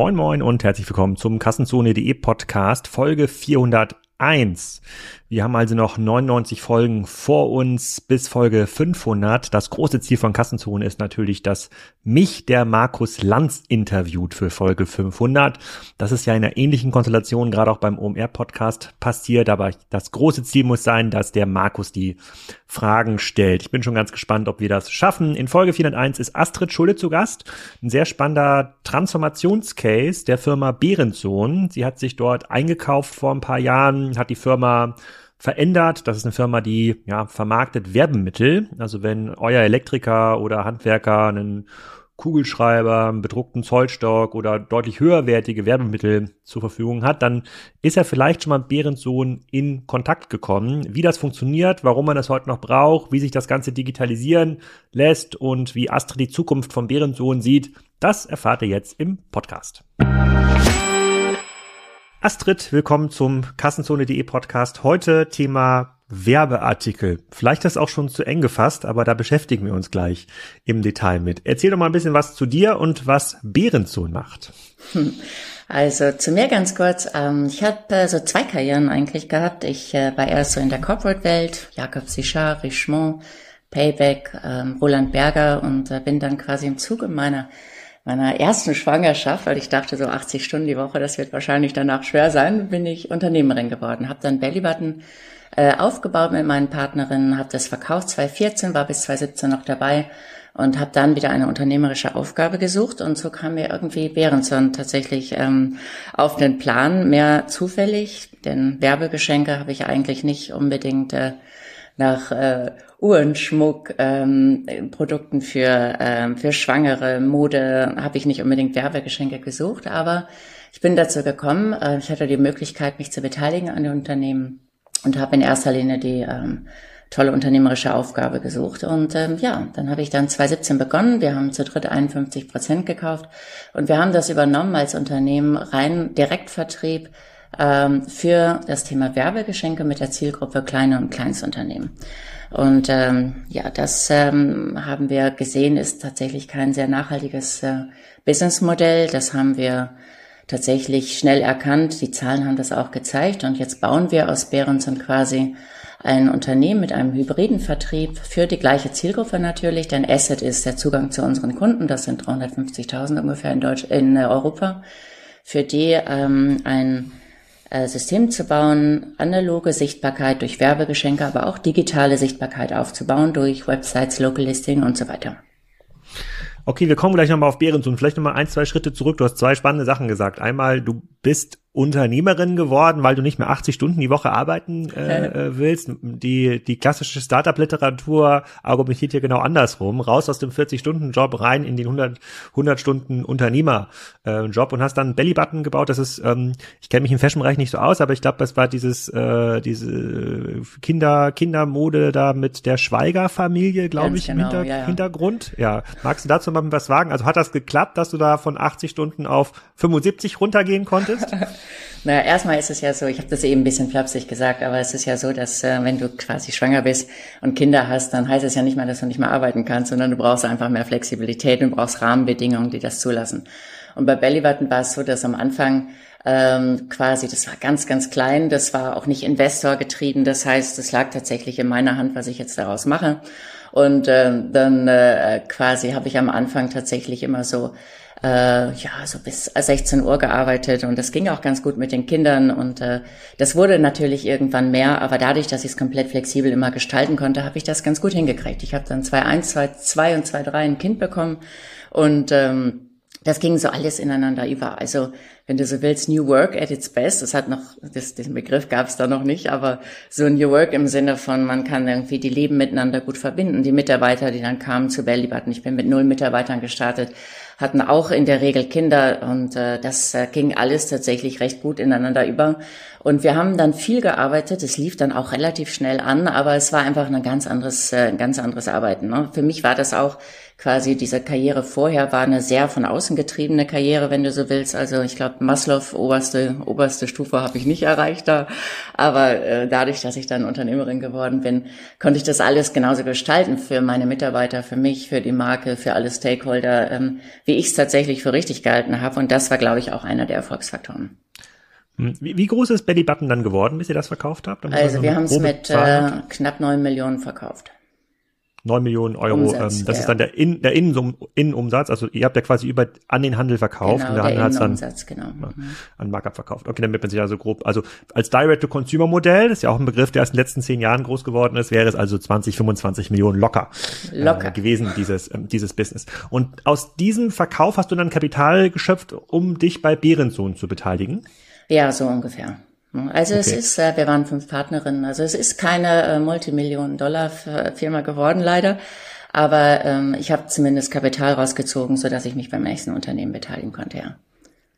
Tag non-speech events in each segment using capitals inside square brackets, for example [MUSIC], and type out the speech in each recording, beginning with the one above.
Moin Moin und herzlich willkommen zum Kassenzone.de Podcast Folge 401. Wir haben also noch 99 Folgen vor uns bis Folge 500. Das große Ziel von Kassenzone ist natürlich, dass mich der Markus Lanz interviewt für Folge 500. Das ist ja in einer ähnlichen Konstellation gerade auch beim OMR-Podcast passiert, aber das große Ziel muss sein, dass der Markus die Fragen stellt. Ich bin schon ganz gespannt, ob wir das schaffen. In Folge 401 ist Astrid Schulde zu Gast. Ein sehr spannender Transformationscase der Firma Behrensohn. Sie hat sich dort eingekauft vor ein paar Jahren, hat die Firma verändert. Das ist eine Firma, die ja vermarktet Werbemittel. Also wenn euer Elektriker oder Handwerker einen Kugelschreiber, einen bedruckten Zollstock oder deutlich höherwertige Werbemittel zur Verfügung hat, dann ist er vielleicht schon mal mit Behrensohn in Kontakt gekommen. Wie das funktioniert, warum man das heute noch braucht, wie sich das Ganze digitalisieren lässt und wie Astrid die Zukunft von Behrensohn sieht, das erfahrt ihr jetzt im Podcast. Astrid, willkommen zum Kassenzone.de Podcast. Heute Thema Werbeartikel. Vielleicht ist das auch schon zu eng gefasst, aber da beschäftigen wir uns gleich im Detail mit. Erzähl doch mal ein bisschen was zu dir und was Behrensohn macht. Also zu mir ganz kurz. Ähm, ich habe äh, so zwei Karrieren eigentlich gehabt. Ich äh, war erst so in der Corporate-Welt, Jakob Sichard, Richemont, Payback, ähm, Roland Berger und äh, bin dann quasi im Zuge meiner meiner ersten Schwangerschaft, weil ich dachte so 80 Stunden die Woche, das wird wahrscheinlich danach schwer sein, bin ich Unternehmerin geworden. Habe dann Bellybutton äh, aufgebaut mit meinen Partnerinnen, habe das verkauft 2014, war bis 2017 noch dabei und habe dann wieder eine unternehmerische Aufgabe gesucht und so kam mir irgendwie Behrenson tatsächlich ähm, auf den Plan, mehr zufällig, denn Werbegeschenke habe ich eigentlich nicht unbedingt äh, nach äh, Uhrenschmuck, ähm, Produkten für, ähm, für Schwangere, Mode, habe ich nicht unbedingt Werbegeschenke gesucht, aber ich bin dazu gekommen, äh, ich hatte die Möglichkeit, mich zu beteiligen an den Unternehmen und habe in erster Linie die ähm, tolle unternehmerische Aufgabe gesucht. Und ähm, ja, dann habe ich dann 2017 begonnen. Wir haben zu dritt 51 Prozent gekauft und wir haben das übernommen als Unternehmen rein Direktvertrieb ähm, für das Thema Werbegeschenke mit der Zielgruppe kleine und Kleinstunternehmen. Und ähm, ja, das ähm, haben wir gesehen, ist tatsächlich kein sehr nachhaltiges äh, Businessmodell. Das haben wir tatsächlich schnell erkannt. Die Zahlen haben das auch gezeigt. Und jetzt bauen wir aus Behrenson quasi ein Unternehmen mit einem hybriden Vertrieb für die gleiche Zielgruppe natürlich, denn Asset ist der Zugang zu unseren Kunden, das sind 350.000 ungefähr in, Deutsch, in Europa, für die ähm, ein System zu bauen, analoge Sichtbarkeit durch Werbegeschenke, aber auch digitale Sichtbarkeit aufzubauen durch Websites, Local Listing und so weiter. Okay, wir kommen gleich nochmal auf Behrensohn. Vielleicht nochmal ein, zwei Schritte zurück. Du hast zwei spannende Sachen gesagt. Einmal, du bist Unternehmerin geworden, weil du nicht mehr 80 Stunden die Woche arbeiten äh, äh, willst. Die, die klassische Startup-Literatur argumentiert hier genau andersrum. Raus aus dem 40-Stunden-Job rein in den 100, 100 Stunden Unternehmer-Job und hast dann Bellybutton gebaut. Das ist, ähm, ich kenne mich im Fashion-Bereich nicht so aus, aber ich glaube, das war dieses, äh, diese Kinder, Kindermode da mit der Schweiger-Familie, glaube ich, genau, im Hinter ja, ja. Hintergrund. Ja, magst du dazu mal was sagen? Also hat das geklappt, dass du da von 80 Stunden auf 75 runtergehen konntest? [LAUGHS] naja, erstmal ist es ja so, ich habe das eben ein bisschen flapsig gesagt, aber es ist ja so, dass äh, wenn du quasi schwanger bist und Kinder hast, dann heißt es ja nicht mal, dass du nicht mehr arbeiten kannst, sondern du brauchst einfach mehr Flexibilität und brauchst Rahmenbedingungen, die das zulassen. Und bei Bellybutton war es so, dass am Anfang ähm, quasi, das war ganz, ganz klein, das war auch nicht Investor getrieben, das heißt, es lag tatsächlich in meiner Hand, was ich jetzt daraus mache. Und äh, dann äh, quasi habe ich am Anfang tatsächlich immer so äh, ja, so bis 16 Uhr gearbeitet und das ging auch ganz gut mit den Kindern und äh, das wurde natürlich irgendwann mehr, aber dadurch, dass ich es komplett flexibel immer gestalten konnte, habe ich das ganz gut hingekriegt. Ich habe dann 2.1, 2.2 und 2.3 ein Kind bekommen und ähm, das ging so alles ineinander über. Also wenn du so willst, New Work at its best. Das hat noch, das, den Begriff gab es da noch nicht, aber so New Work im Sinne von, man kann irgendwie die Leben miteinander gut verbinden. Die Mitarbeiter, die dann kamen zu Bellybutton, ich bin mit null Mitarbeitern gestartet, hatten auch in der Regel Kinder und äh, das äh, ging alles tatsächlich recht gut ineinander über. Und wir haben dann viel gearbeitet. Es lief dann auch relativ schnell an, aber es war einfach ein ganz anderes, äh, ein ganz anderes Arbeiten. Ne? Für mich war das auch quasi diese Karriere vorher war eine sehr von außen getriebene Karriere, wenn du so willst. Also ich glaube, Maslow, oberste, oberste Stufe habe ich nicht erreicht da. Aber äh, dadurch, dass ich dann Unternehmerin geworden bin, konnte ich das alles genauso gestalten für meine Mitarbeiter, für mich, für die Marke, für alle Stakeholder, ähm, wie ich es tatsächlich für richtig gehalten habe. Und das war, glaube ich, auch einer der Erfolgsfaktoren. Hm, wie, wie groß ist Belly Button dann geworden, bis ihr das verkauft habt? Also wir haben es mit äh, knapp neun Millionen verkauft. 9 Millionen Euro. Umsatz, ähm, das ja. ist dann der, In, der Innensum, Innenumsatz. Also ihr habt ja quasi über an den Handel verkauft genau, und der, der Handel hat dann genau. mhm. an Markup verkauft. Okay, damit man sich also grob, also als Direct-to-Consumer-Modell, das ist ja auch ein Begriff, der erst in den letzten zehn Jahren groß geworden ist, wäre es also 20, 25 Millionen locker, locker. Äh, gewesen, dieses, ähm, dieses Business. Und aus diesem Verkauf hast du dann Kapital geschöpft, um dich bei Behrensohn zu beteiligen? Ja, so ungefähr. Also okay. es ist, äh, wir waren fünf Partnerinnen, also es ist keine äh, Multimillionen-Dollar-Firma geworden leider, aber ähm, ich habe zumindest Kapital rausgezogen, so dass ich mich beim nächsten Unternehmen beteiligen konnte, ja.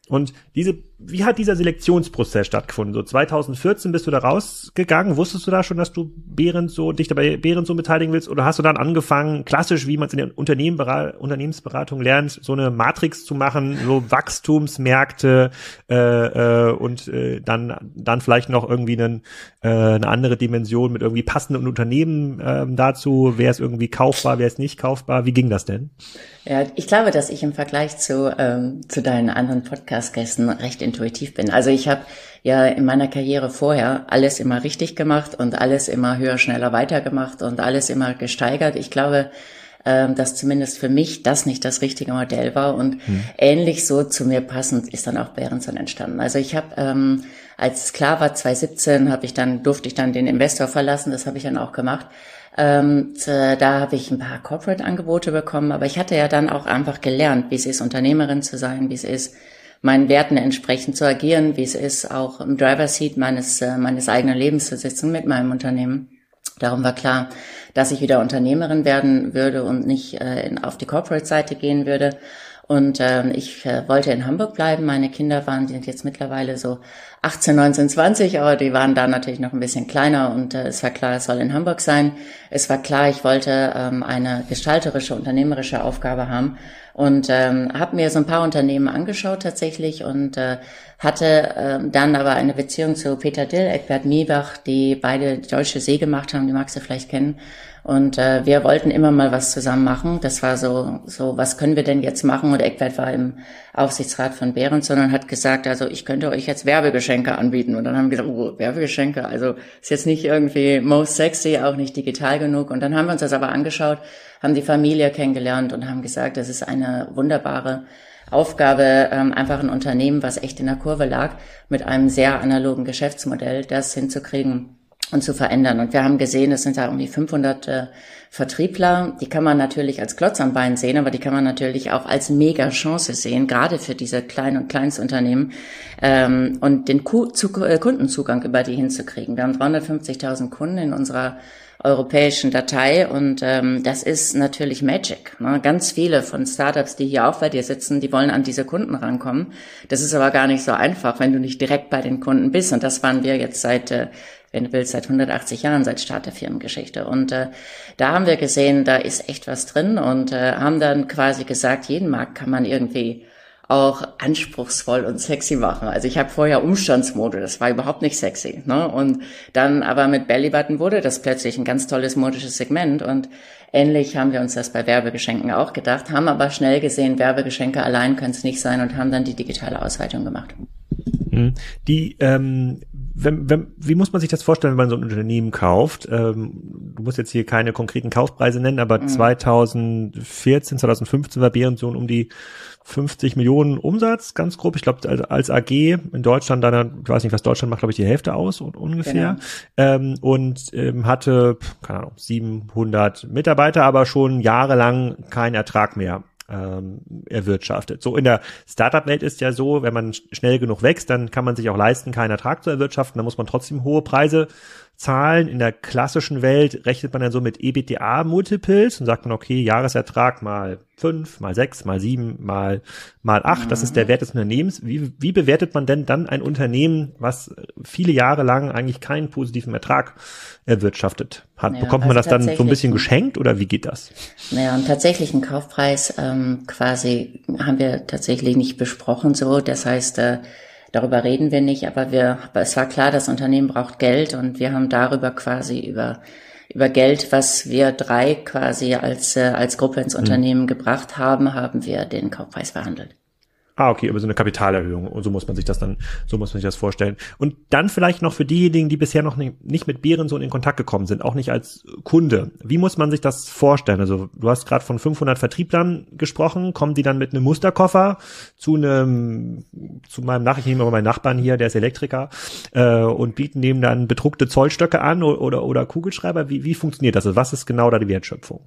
Und diese, wie hat dieser Selektionsprozess stattgefunden? So 2014 bist du da rausgegangen. Wusstest du da schon, dass du Behrens so, dich dabei Behrens so beteiligen willst? Oder hast du dann angefangen, klassisch, wie man es in der Unternehmen, Unternehmensberatung lernt, so eine Matrix zu machen, so Wachstumsmärkte äh, äh, und äh, dann, dann vielleicht noch irgendwie einen, äh, eine andere Dimension mit irgendwie passenden Unternehmen äh, dazu. Wer ist irgendwie kaufbar, wer ist nicht kaufbar? Wie ging das denn? Ja, ich glaube, dass ich im Vergleich zu, ähm, zu deinen anderen Podcast-Gästen recht intuitiv bin. Also ich habe ja in meiner Karriere vorher alles immer richtig gemacht und alles immer höher, schneller weitergemacht und alles immer gesteigert. Ich glaube, ähm, dass zumindest für mich das nicht das richtige Modell war und hm. ähnlich so zu mir passend ist dann auch Behrenson entstanden. Also ich habe ähm, als es klar war 2017 habe ich dann durfte ich dann den Investor verlassen, das habe ich dann auch gemacht ähm, da habe ich ein paar Corporate-Angebote bekommen, aber ich hatte ja dann auch einfach gelernt, wie es ist, Unternehmerin zu sein, wie es ist, meinen Werten entsprechend zu agieren, wie es ist, auch im Driver Seat meines, äh, meines eigenen Lebens zu sitzen mit meinem Unternehmen. Darum war klar, dass ich wieder Unternehmerin werden würde und nicht äh, auf die Corporate-Seite gehen würde. Und ähm, ich äh, wollte in Hamburg bleiben. Meine Kinder waren sind jetzt mittlerweile so 18, 19, 20, aber die waren da natürlich noch ein bisschen kleiner und äh, es war klar, es soll in Hamburg sein. Es war klar, ich wollte ähm, eine gestalterische, unternehmerische Aufgabe haben und ähm, habe mir so ein paar Unternehmen angeschaut tatsächlich und äh, hatte ähm, dann aber eine Beziehung zu Peter Dill, Eckbert Miebach, die beide Deutsche See gemacht haben, die magst du vielleicht kennen. Und äh, wir wollten immer mal was zusammen machen. Das war so, so, was können wir denn jetzt machen? Und Eckbert war im Aufsichtsrat von Behrenson und hat gesagt, also ich könnte euch jetzt Werbegeschenke anbieten. Und dann haben wir gesagt, oh, Werbegeschenke, also ist jetzt nicht irgendwie most sexy, auch nicht digital genug. Und dann haben wir uns das aber angeschaut, haben die Familie kennengelernt und haben gesagt, das ist eine wunderbare Aufgabe, ähm, einfach ein Unternehmen, was echt in der Kurve lag, mit einem sehr analogen Geschäftsmodell, das hinzukriegen und zu verändern. Und wir haben gesehen, es sind da irgendwie 500 äh, Vertriebler. Die kann man natürlich als Klotz am Bein sehen, aber die kann man natürlich auch als mega Chance sehen, gerade für diese kleinen und Kleinstunternehmen ähm, und den Ku zu, äh, Kundenzugang über die hinzukriegen. Wir haben 350.000 Kunden in unserer europäischen Datei und ähm, das ist natürlich Magic. Ne? Ganz viele von Startups, die hier auch bei dir sitzen, die wollen an diese Kunden rankommen. Das ist aber gar nicht so einfach, wenn du nicht direkt bei den Kunden bist und das waren wir jetzt seit äh, wenn du willst, seit 180 Jahren, seit Start der Firmengeschichte. Und äh, da haben wir gesehen, da ist echt was drin und äh, haben dann quasi gesagt, jeden Markt kann man irgendwie auch anspruchsvoll und sexy machen. Also ich habe vorher Umstandsmode, das war überhaupt nicht sexy. Ne? Und dann aber mit Bellybutton wurde das plötzlich ein ganz tolles modisches Segment und ähnlich haben wir uns das bei Werbegeschenken auch gedacht, haben aber schnell gesehen, Werbegeschenke allein können es nicht sein und haben dann die digitale Ausweitung gemacht. Mhm. Die, ähm, wenn, wenn, wie muss man sich das vorstellen, wenn man so ein Unternehmen kauft? Ähm, du musst jetzt hier keine konkreten Kaufpreise nennen, aber mhm. 2014, 2015 war Behrensohn um die 50 Millionen Umsatz, ganz grob. Ich glaube, als AG in Deutschland, dann, ich weiß nicht, was Deutschland macht, glaube ich, die Hälfte aus ungefähr. Genau. Ähm, und ähm, hatte, keine Ahnung, 700 Mitarbeiter, aber schon jahrelang keinen Ertrag mehr ähm, erwirtschaftet. So in der Startup-Welt ist ja so, wenn man schnell genug wächst, dann kann man sich auch leisten, keinen Ertrag zu erwirtschaften. Dann muss man trotzdem hohe Preise Zahlen in der klassischen Welt rechnet man dann so mit EBITDA-Multiples und sagt man, okay, Jahresertrag mal fünf, mal sechs, mal sieben, mal, mal acht, das ist der Wert des Unternehmens. Wie, wie bewertet man denn dann ein Unternehmen, was viele Jahre lang eigentlich keinen positiven Ertrag erwirtschaftet hat? Ja, Bekommt man also das dann so ein bisschen geschenkt oder wie geht das? Naja, einen tatsächlichen Kaufpreis ähm, quasi haben wir tatsächlich nicht besprochen so. Das heißt, äh, Darüber reden wir nicht, aber wir, aber es war klar, das Unternehmen braucht Geld und wir haben darüber quasi über über Geld, was wir drei quasi als äh, als Gruppe ins mhm. Unternehmen mhm. gebracht haben, haben wir den Kaufpreis verhandelt. Ah, okay, aber so eine Kapitalerhöhung. Und so muss man sich das dann, so muss man sich das vorstellen. Und dann vielleicht noch für diejenigen, die bisher noch nicht mit Bärensohn in Kontakt gekommen sind, auch nicht als Kunde. Wie muss man sich das vorstellen? Also du hast gerade von 500 Vertrieblern gesprochen. Kommen die dann mit einem Musterkoffer zu einem, zu meinem Nachricht, ich nehme meinen Nachbarn hier, der ist Elektriker, äh, und bieten dem dann bedruckte Zollstöcke an oder, oder, Kugelschreiber? Wie, wie funktioniert das? Also was ist genau da die Wertschöpfung?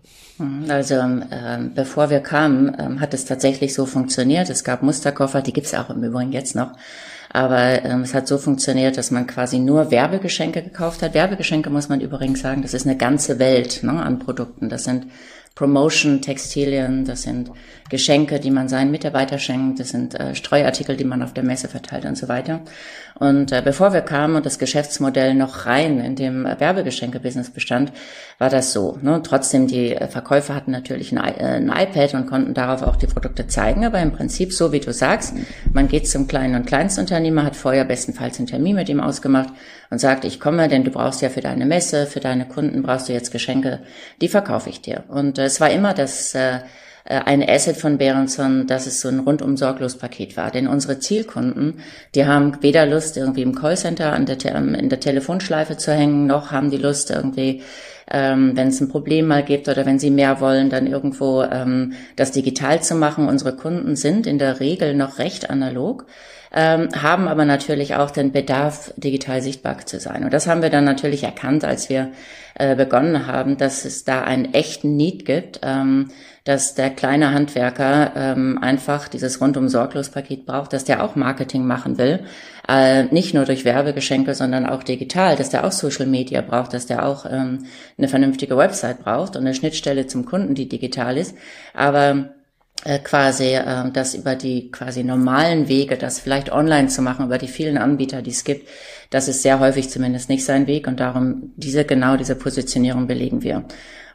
Also ähm, bevor wir kamen, ähm, hat es tatsächlich so funktioniert. Es gab Muster Musterkoffer, die gibt's auch im Übrigen jetzt noch. Aber ähm, es hat so funktioniert, dass man quasi nur Werbegeschenke gekauft hat. Werbegeschenke muss man übrigens sagen, das ist eine ganze Welt ne, an Produkten. Das sind Promotion, Textilien, das sind Geschenke, die man seinen Mitarbeiter schenkt, das sind äh, Streuartikel, die man auf der Messe verteilt und so weiter. Und äh, bevor wir kamen und das Geschäftsmodell noch rein in dem Werbegeschenke-Business bestand, war das so. Ne? Trotzdem, die äh, Verkäufer hatten natürlich ein, äh, ein, iPad und konnten darauf auch die Produkte zeigen, aber im Prinzip so, wie du sagst, man geht zum kleinen und Kleinstunternehmer, hat vorher bestenfalls einen Termin mit ihm ausgemacht und sagt, ich komme, denn du brauchst ja für deine Messe, für deine Kunden brauchst du jetzt Geschenke, die verkaufe ich dir. Und äh, es war immer das äh, äh, ein Asset von Berenson, dass es so ein rundum sorglos Paket war. Denn unsere Zielkunden, die haben weder Lust, irgendwie im Callcenter an der, in der Telefonschleife zu hängen, noch haben die Lust, irgendwie ähm, wenn es ein Problem mal gibt oder wenn sie mehr wollen, dann irgendwo ähm, das digital zu machen. Unsere Kunden sind in der Regel noch recht analog ähm, haben aber natürlich auch den Bedarf, digital sichtbar zu sein. Und das haben wir dann natürlich erkannt, als wir äh, begonnen haben, dass es da einen echten Need gibt, ähm, dass der kleine Handwerker ähm, einfach dieses rundum sorglos Paket braucht, dass der auch Marketing machen will, äh, nicht nur durch Werbegeschenke, sondern auch digital, dass der auch Social Media braucht, dass der auch ähm, eine vernünftige Website braucht und eine Schnittstelle zum Kunden, die digital ist. Aber äh, quasi äh, das über die quasi normalen Wege, das vielleicht online zu machen, über die vielen Anbieter, die es gibt, das ist sehr häufig zumindest nicht sein Weg und darum diese genau diese Positionierung belegen wir.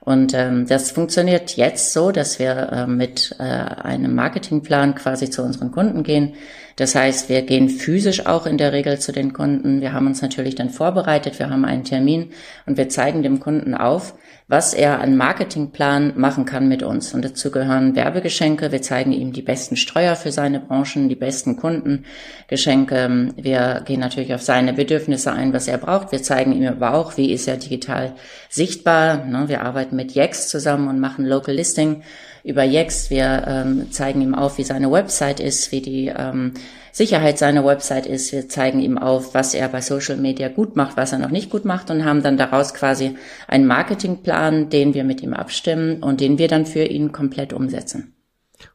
Und ähm, das funktioniert jetzt so, dass wir äh, mit äh, einem Marketingplan quasi zu unseren Kunden gehen. Das heißt, wir gehen physisch auch in der Regel zu den Kunden. Wir haben uns natürlich dann vorbereitet, wir haben einen Termin und wir zeigen dem Kunden auf, was er an Marketingplan machen kann mit uns. Und dazu gehören Werbegeschenke. Wir zeigen ihm die besten Streuer für seine Branchen, die besten Kundengeschenke. Wir gehen natürlich auf seine Bedürfnisse ein, was er braucht. Wir zeigen ihm aber auch, wie ist er digital sichtbar. Ne, wir arbeiten mit Yext zusammen und machen Local Listing über Yext. Wir ähm, zeigen ihm auf, wie seine Website ist, wie die ähm, Sicherheit seiner Website ist. Wir zeigen ihm auf, was er bei Social Media gut macht, was er noch nicht gut macht und haben dann daraus quasi einen Marketingplan, den wir mit ihm abstimmen und den wir dann für ihn komplett umsetzen.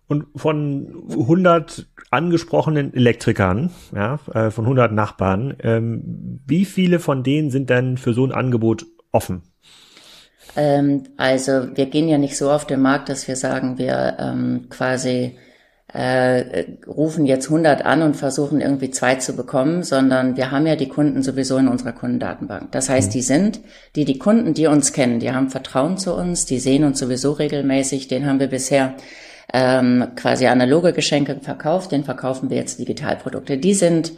Und von 100 angesprochenen Elektrikern, ja, äh, von 100 Nachbarn, ähm, wie viele von denen sind denn für so ein Angebot offen? Ähm, also wir gehen ja nicht so auf den Markt, dass wir sagen, wir ähm, quasi äh, rufen jetzt 100 an und versuchen irgendwie zwei zu bekommen, sondern wir haben ja die Kunden sowieso in unserer Kundendatenbank. Das heißt, die sind, die die Kunden, die uns kennen, die haben Vertrauen zu uns, die sehen uns sowieso regelmäßig, den haben wir bisher ähm, quasi analoge Geschenke verkauft, den verkaufen wir jetzt Digitalprodukte. Die sind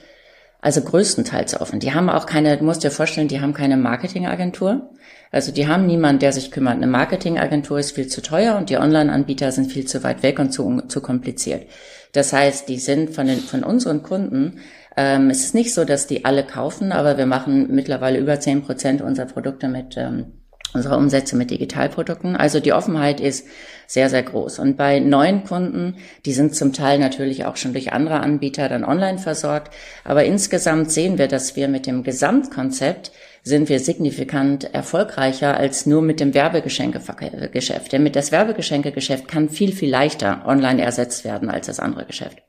also größtenteils offen. Die haben auch keine, du musst dir vorstellen, die haben keine Marketingagentur. Also die haben niemanden, der sich kümmert. Eine Marketingagentur ist viel zu teuer und die Online-Anbieter sind viel zu weit weg und zu, zu kompliziert. Das heißt, die sind von, den, von unseren Kunden, ähm, es ist nicht so, dass die alle kaufen, aber wir machen mittlerweile über zehn Prozent unserer Produkte mit, ähm, unserer Umsätze mit Digitalprodukten. Also die Offenheit ist sehr, sehr groß. Und bei neuen Kunden, die sind zum Teil natürlich auch schon durch andere Anbieter dann online versorgt. Aber insgesamt sehen wir, dass wir mit dem Gesamtkonzept sind wir signifikant erfolgreicher als nur mit dem Werbegeschenkegeschäft. Denn mit das Werbegeschenkegeschäft kann viel, viel leichter online ersetzt werden als das andere Geschäft.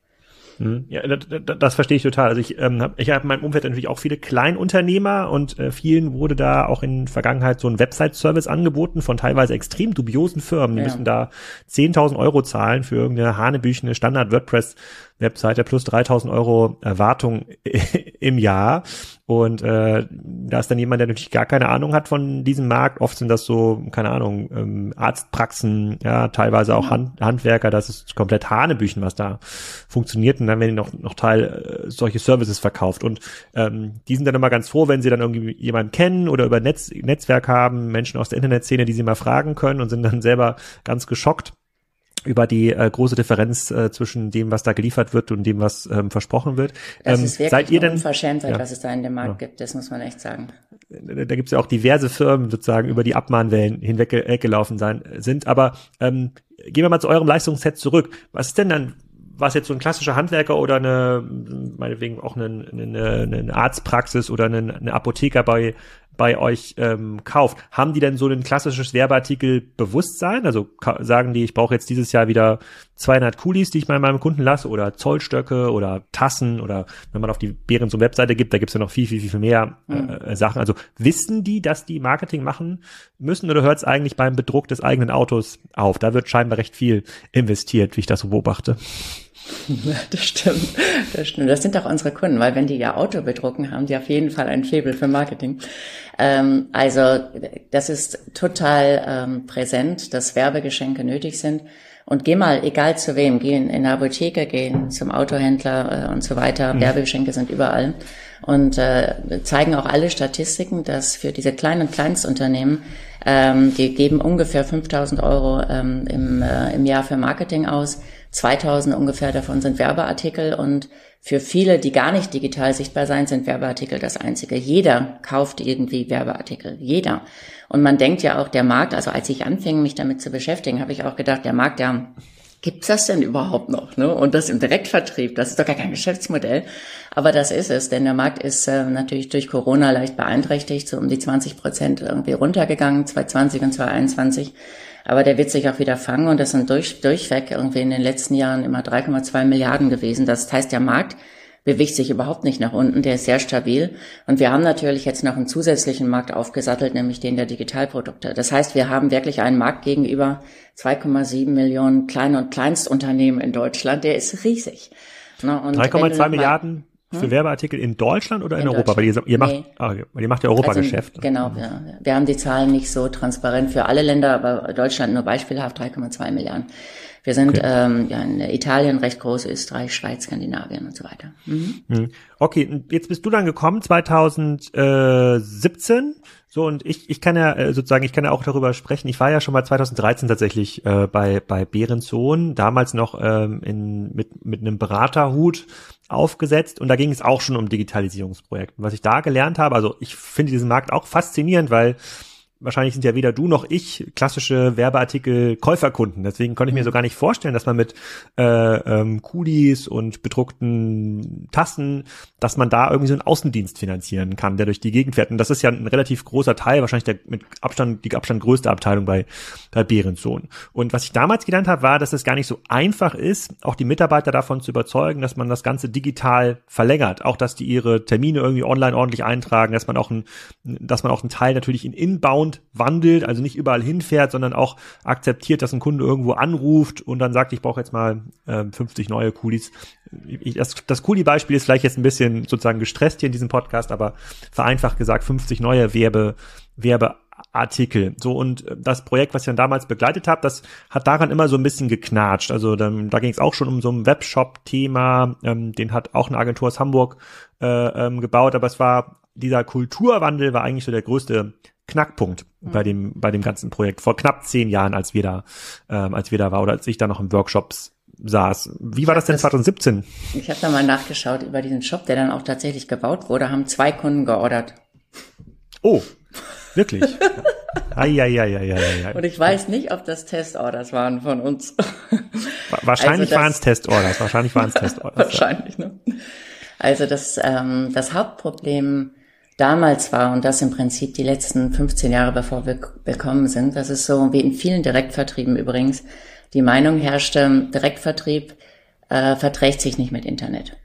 Hm. Ja, das, das verstehe ich total. Also ich ähm, habe ich hab in meinem Umfeld natürlich auch viele Kleinunternehmer und äh, vielen wurde da auch in Vergangenheit so ein Website-Service angeboten von teilweise extrem dubiosen Firmen. Die ja. müssen da 10.000 Euro zahlen für irgendeine hanebüchene Standard-WordPress- Webseite plus 3000 Euro Erwartung [LAUGHS] im Jahr. Und äh, da ist dann jemand, der natürlich gar keine Ahnung hat von diesem Markt. Oft sind das so, keine Ahnung, ähm, Arztpraxen, ja, teilweise auch Hand, Handwerker. Das ist komplett Hanebüchen, was da funktioniert. Und dann werden noch, noch Teil äh, solche Services verkauft. Und ähm, die sind dann immer ganz froh, wenn sie dann irgendwie jemanden kennen oder über Netz, Netzwerk haben, Menschen aus der Internetszene, die sie mal fragen können und sind dann selber ganz geschockt über die äh, große Differenz äh, zwischen dem, was da geliefert wird und dem, was ähm, versprochen wird. Das ähm, ist wirklich seid ihr denn, Unverschämtheit, ja, was es da in dem Markt ja. gibt, das muss man echt sagen. Da, da gibt es ja auch diverse Firmen sozusagen über die Abmahnwellen hinweg äh, gelaufen sein sind. Aber ähm, gehen wir mal zu eurem Leistungsset zurück. Was ist denn dann was jetzt so ein klassischer Handwerker oder eine, meinetwegen auch eine, eine, eine Arztpraxis oder eine, eine Apotheker bei bei euch ähm, kauft, haben die denn so ein klassisches Werbeartikel-Bewusstsein? Also sagen die, ich brauche jetzt dieses Jahr wieder 200 Kulis, die ich mal meinem Kunden lasse oder Zollstöcke oder Tassen oder wenn man auf die Bären zur Webseite gibt, da gibt's ja noch viel, viel, viel mehr äh, mhm. äh, Sachen. Also wissen die, dass die Marketing machen müssen oder hört es eigentlich beim Bedruck des eigenen Autos auf? Da wird scheinbar recht viel investiert, wie ich das so beobachte. [LAUGHS] Das stimmt, das stimmt. Das sind auch unsere Kunden, weil wenn die ihr Auto bedrucken, haben die auf jeden Fall ein Faible für Marketing. Ähm, also das ist total ähm, präsent, dass Werbegeschenke nötig sind. Und geh mal, egal zu wem, geh in, in eine Apotheke, geh zum Autohändler äh, und so weiter. Mhm. Werbegeschenke sind überall. Und äh, zeigen auch alle Statistiken, dass für diese kleinen und Kleinstunternehmen, ähm, die geben ungefähr 5000 Euro ähm, im, äh, im Jahr für Marketing aus 2000 ungefähr davon sind Werbeartikel und für viele, die gar nicht digital sichtbar sein, sind Werbeartikel das einzige. Jeder kauft irgendwie Werbeartikel. Jeder. Und man denkt ja auch, der Markt, also als ich anfing, mich damit zu beschäftigen, habe ich auch gedacht, der Markt, der Gibt's das denn überhaupt noch? Ne? Und das im Direktvertrieb, das ist doch gar kein Geschäftsmodell. Aber das ist es, denn der Markt ist äh, natürlich durch Corona leicht beeinträchtigt, so um die 20 Prozent irgendwie runtergegangen, 2020 und 2021. Aber der wird sich auch wieder fangen und das sind durch, durchweg irgendwie in den letzten Jahren immer 3,2 Milliarden gewesen. Das heißt, der Markt bewegt sich überhaupt nicht nach unten, der ist sehr stabil. Und wir haben natürlich jetzt noch einen zusätzlichen Markt aufgesattelt, nämlich den der Digitalprodukte. Das heißt, wir haben wirklich einen Markt gegenüber 2,7 Millionen Klein- und Kleinstunternehmen in Deutschland, der ist riesig. 3,2 Milliarden für hm? Werbeartikel in Deutschland oder in, in Europa? Weil ihr, ihr macht, nee. ah, ihr macht ja Europageschäft. Also, genau, wir, wir haben die Zahlen nicht so transparent für alle Länder, aber Deutschland nur beispielhaft 3,2 Milliarden. Wir sind okay. ähm, ja in Italien recht groß, Österreich, Schweiz, Skandinavien und so weiter. Mhm. Hm. Okay, jetzt bist du dann gekommen 2017 so, und ich, ich kann ja äh, sozusagen, ich kann ja auch darüber sprechen. Ich war ja schon mal 2013 tatsächlich äh, bei, bei Behrensohn, damals noch ähm, in, mit, mit einem Beraterhut aufgesetzt und da ging es auch schon um Digitalisierungsprojekte. Was ich da gelernt habe, also ich finde diesen Markt auch faszinierend, weil wahrscheinlich sind ja weder du noch ich klassische Werbeartikel Käuferkunden. Deswegen konnte ich mir so gar nicht vorstellen, dass man mit äh, ähm, Kulis und bedruckten Tassen, dass man da irgendwie so einen Außendienst finanzieren kann, der durch die Gegend fährt. Und das ist ja ein relativ großer Teil, wahrscheinlich der mit Abstand die Abstand größte Abteilung bei bei Behrensohn. Und was ich damals gelernt habe, war, dass es gar nicht so einfach ist, auch die Mitarbeiter davon zu überzeugen, dass man das Ganze digital verlängert, auch dass die ihre Termine irgendwie online ordentlich eintragen, dass man auch ein, dass man auch einen Teil natürlich in Inbound Sound wandelt, also nicht überall hinfährt, sondern auch akzeptiert, dass ein Kunde irgendwo anruft und dann sagt, ich brauche jetzt mal äh, 50 neue Coolies. Ich, das das Coolie-Beispiel ist vielleicht jetzt ein bisschen sozusagen gestresst hier in diesem Podcast, aber vereinfacht gesagt 50 neue Werbe, Werbeartikel. So, und äh, das Projekt, was ich dann damals begleitet habe, das hat daran immer so ein bisschen geknatscht. Also dann, da ging es auch schon um so ein Webshop-Thema, ähm, den hat auch eine Agentur aus Hamburg äh, ähm, gebaut, aber es war dieser Kulturwandel war eigentlich so der größte Knackpunkt mhm. bei dem bei dem ganzen Projekt vor knapp zehn Jahren, als wir da ähm, als wir da war oder als ich da noch im Workshops saß. Wie war das denn 2017? Ich habe da mal nachgeschaut über diesen Shop, der dann auch tatsächlich gebaut wurde, haben zwei Kunden geordert. Oh, wirklich? [LAUGHS] Eieieiei. Und ich weiß nicht, ob das Testorders waren von uns. [LAUGHS] Wahrscheinlich also waren es Testorders. Wahrscheinlich waren es [LAUGHS] Testorders. Wahrscheinlich, ne? Also das, ähm, das Hauptproblem damals war und das im Prinzip die letzten 15 Jahre, bevor wir bekommen sind, das ist so wie in vielen Direktvertrieben übrigens, die Meinung herrschte, Direktvertrieb äh, verträgt sich nicht mit Internet.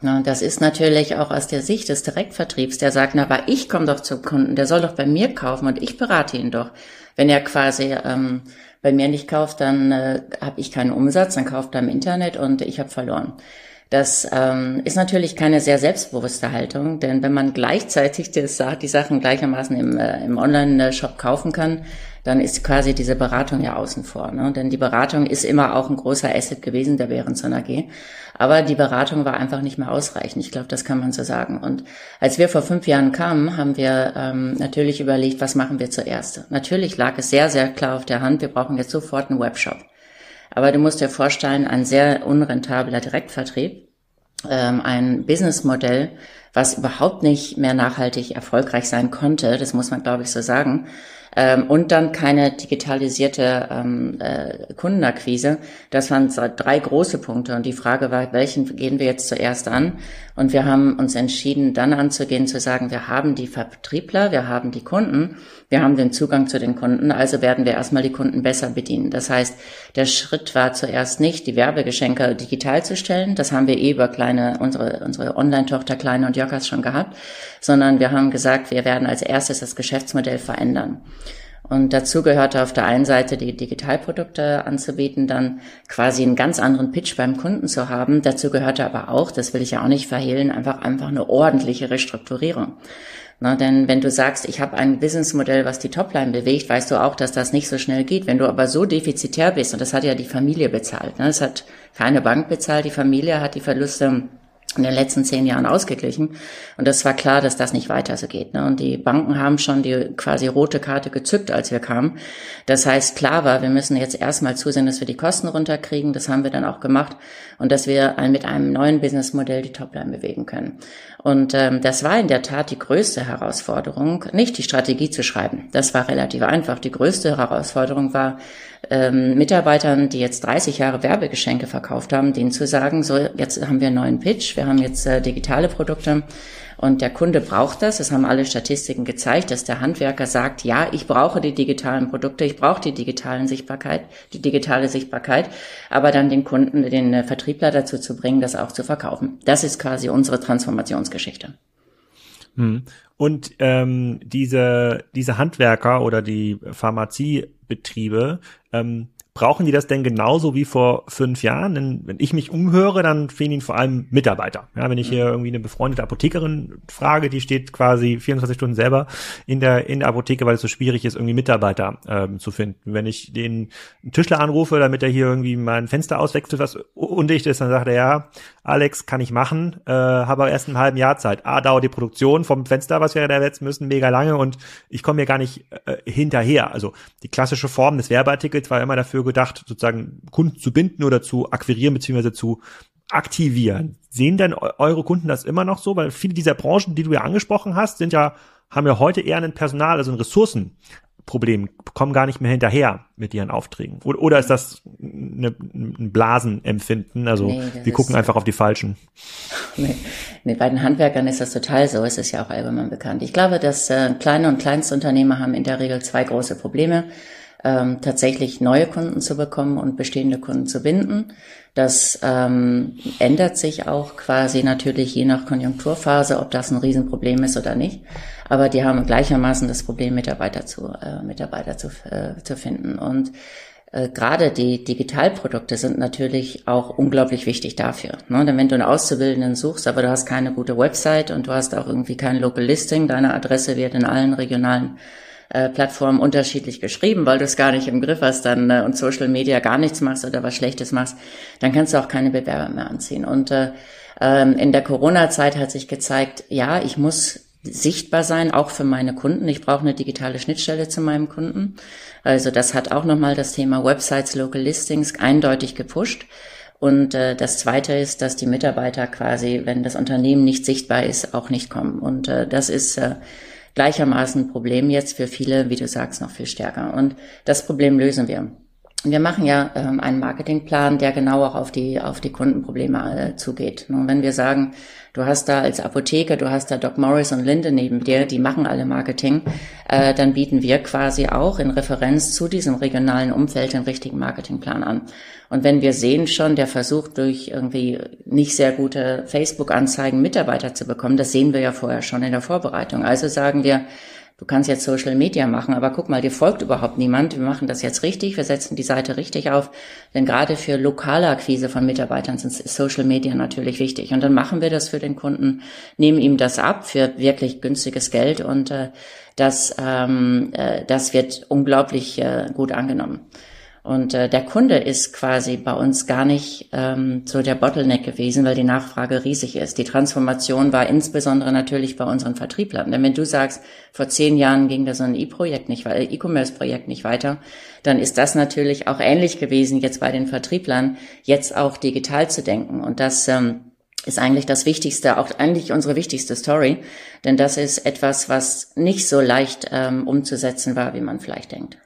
Na, das ist natürlich auch aus der Sicht des Direktvertriebs, der sagt, na, aber ich komme doch zum Kunden, der soll doch bei mir kaufen und ich berate ihn doch. Wenn er quasi ähm, bei mir nicht kauft, dann äh, habe ich keinen Umsatz, dann kauft er im Internet und ich habe verloren. Das ähm, ist natürlich keine sehr selbstbewusste Haltung, denn wenn man gleichzeitig das, die Sachen gleichermaßen im, äh, im Online-Shop kaufen kann, dann ist quasi diese Beratung ja außen vor. Ne? Denn die Beratung ist immer auch ein großer Asset gewesen der Behrenson AG. Aber die Beratung war einfach nicht mehr ausreichend. Ich glaube, das kann man so sagen. Und als wir vor fünf Jahren kamen, haben wir ähm, natürlich überlegt, was machen wir zuerst. Natürlich lag es sehr, sehr klar auf der Hand, wir brauchen jetzt sofort einen Webshop. Aber du musst dir vorstellen, ein sehr unrentabler Direktvertrieb, ähm, ein Businessmodell, was überhaupt nicht mehr nachhaltig erfolgreich sein konnte, das muss man, glaube ich, so sagen, ähm, und dann keine digitalisierte ähm, äh, Kundenakquise. Das waren drei große Punkte und die Frage war, welchen gehen wir jetzt zuerst an? Und wir haben uns entschieden, dann anzugehen, zu sagen, wir haben die Vertriebler, wir haben die Kunden, wir haben den Zugang zu den Kunden, also werden wir erstmal die Kunden besser bedienen. Das heißt, der Schritt war zuerst nicht, die Werbegeschenke digital zu stellen, das haben wir eh über kleine, unsere, unsere Online-Tochter Kleine und Jockers schon gehabt, sondern wir haben gesagt, wir werden als erstes das Geschäftsmodell verändern. Und dazu gehörte auf der einen Seite die Digitalprodukte anzubieten, dann quasi einen ganz anderen Pitch beim Kunden zu haben. Dazu gehörte aber auch, das will ich ja auch nicht verhehlen, einfach einfach eine ordentliche Restrukturierung. Na, denn wenn du sagst, ich habe ein Businessmodell, was die Topline bewegt, weißt du auch, dass das nicht so schnell geht. Wenn du aber so defizitär bist, und das hat ja die Familie bezahlt, ne, das hat keine Bank bezahlt, die Familie hat die Verluste in den letzten zehn Jahren ausgeglichen. Und das war klar, dass das nicht weiter so geht. Ne? Und die Banken haben schon die quasi rote Karte gezückt, als wir kamen. Das heißt, klar war, wir müssen jetzt erstmal zusehen, dass wir die Kosten runterkriegen. Das haben wir dann auch gemacht. Und dass wir mit einem neuen Businessmodell die Topline bewegen können. Und ähm, das war in der Tat die größte Herausforderung, nicht die Strategie zu schreiben. Das war relativ einfach. Die größte Herausforderung war, ähm, Mitarbeitern, die jetzt 30 Jahre Werbegeschenke verkauft haben, denen zu sagen, so jetzt haben wir einen neuen Pitch, wir haben jetzt äh, digitale Produkte und der Kunde braucht das. Das haben alle Statistiken gezeigt, dass der Handwerker sagt, ja, ich brauche die digitalen Produkte, ich brauche die digitalen Sichtbarkeit, die digitale Sichtbarkeit, aber dann den Kunden, den äh, Vertriebler dazu zu bringen, das auch zu verkaufen. Das ist quasi unsere Transformationsgeschichte. Hm. Und ähm, diese, diese Handwerker oder die Pharmaziebetriebe, ähm, Brauchen die das denn genauso wie vor fünf Jahren? Denn wenn ich mich umhöre, dann fehlen ihnen vor allem Mitarbeiter. Ja, wenn ich hier irgendwie eine befreundete Apothekerin frage, die steht quasi 24 Stunden selber in der, in der Apotheke, weil es so schwierig ist, irgendwie Mitarbeiter ähm, zu finden. Wenn ich den Tischler anrufe, damit er hier irgendwie mein Fenster auswechselt, was undicht ist, dann sagt er, ja, Alex, kann ich machen, äh, habe aber erst einen halben Jahr Zeit. A, dauert die Produktion vom Fenster, was wir da setzen müssen, mega lange und ich komme hier gar nicht äh, hinterher. Also die klassische Form des Werbeartikels war immer dafür gedacht, sozusagen Kunden zu binden oder zu akquirieren beziehungsweise zu aktivieren. Sehen denn eure Kunden das immer noch so? Weil viele dieser Branchen, die du ja angesprochen hast, sind ja, haben ja heute eher ein Personal, also ein Ressourcenproblem, kommen gar nicht mehr hinterher mit ihren Aufträgen. Oder, oder ist das eine, ein Blasenempfinden? Also nee, wir gucken einfach auf die Falschen. Nee. nee, bei den Handwerkern ist das total so. Es ist ja auch allgemein bekannt. Ich glaube, dass äh, kleine und Kleinstunternehmer haben in der Regel zwei große Probleme ähm, tatsächlich neue Kunden zu bekommen und bestehende Kunden zu binden. Das ähm, ändert sich auch quasi natürlich je nach Konjunkturphase, ob das ein Riesenproblem ist oder nicht. Aber die haben gleichermaßen das Problem, Mitarbeiter zu, äh, Mitarbeiter zu, äh, zu finden. Und äh, gerade die Digitalprodukte sind natürlich auch unglaublich wichtig dafür. Ne? Denn wenn du einen Auszubildenden suchst, aber du hast keine gute Website und du hast auch irgendwie kein Local Listing, deine Adresse wird in allen regionalen äh, Plattformen unterschiedlich geschrieben, weil du es gar nicht im Griff hast dann äh, und Social Media gar nichts machst oder was Schlechtes machst, dann kannst du auch keine Bewerber mehr anziehen. Und äh, ähm, in der Corona-Zeit hat sich gezeigt, ja, ich muss sichtbar sein, auch für meine Kunden. Ich brauche eine digitale Schnittstelle zu meinem Kunden. Also das hat auch nochmal das Thema Websites, Local Listings eindeutig gepusht. Und äh, das Zweite ist, dass die Mitarbeiter quasi, wenn das Unternehmen nicht sichtbar ist, auch nicht kommen. Und äh, das ist äh, gleichermaßen ein Problem jetzt für viele, wie du sagst, noch viel stärker. Und das Problem lösen wir. Wir machen ja ähm, einen Marketingplan, der genau auch auf die, auf die Kundenprobleme äh, zugeht. Und wenn wir sagen, du hast da als Apotheker, du hast da Doc Morris und Linde neben dir, die machen alle Marketing, äh, dann bieten wir quasi auch in Referenz zu diesem regionalen Umfeld den richtigen Marketingplan an. Und wenn wir sehen schon, der versucht durch irgendwie nicht sehr gute Facebook-Anzeigen Mitarbeiter zu bekommen, das sehen wir ja vorher schon in der Vorbereitung. Also sagen wir, du kannst jetzt Social Media machen, aber guck mal, dir folgt überhaupt niemand. Wir machen das jetzt richtig, wir setzen die Seite richtig auf, denn gerade für lokale Akquise von Mitarbeitern sind Social Media natürlich wichtig. Und dann machen wir das für den Kunden, nehmen ihm das ab für wirklich günstiges Geld und äh, das, ähm, äh, das wird unglaublich äh, gut angenommen. Und äh, der Kunde ist quasi bei uns gar nicht ähm, so der Bottleneck gewesen, weil die Nachfrage riesig ist. Die Transformation war insbesondere natürlich bei unseren Vertrieblern. Denn wenn du sagst, vor zehn Jahren ging da so ein E-Projekt nicht, äh, E-Commerce-Projekt nicht weiter, dann ist das natürlich auch ähnlich gewesen jetzt bei den Vertrieblern, jetzt auch digital zu denken. Und das ähm, ist eigentlich das Wichtigste, auch eigentlich unsere wichtigste Story, denn das ist etwas, was nicht so leicht ähm, umzusetzen war, wie man vielleicht denkt.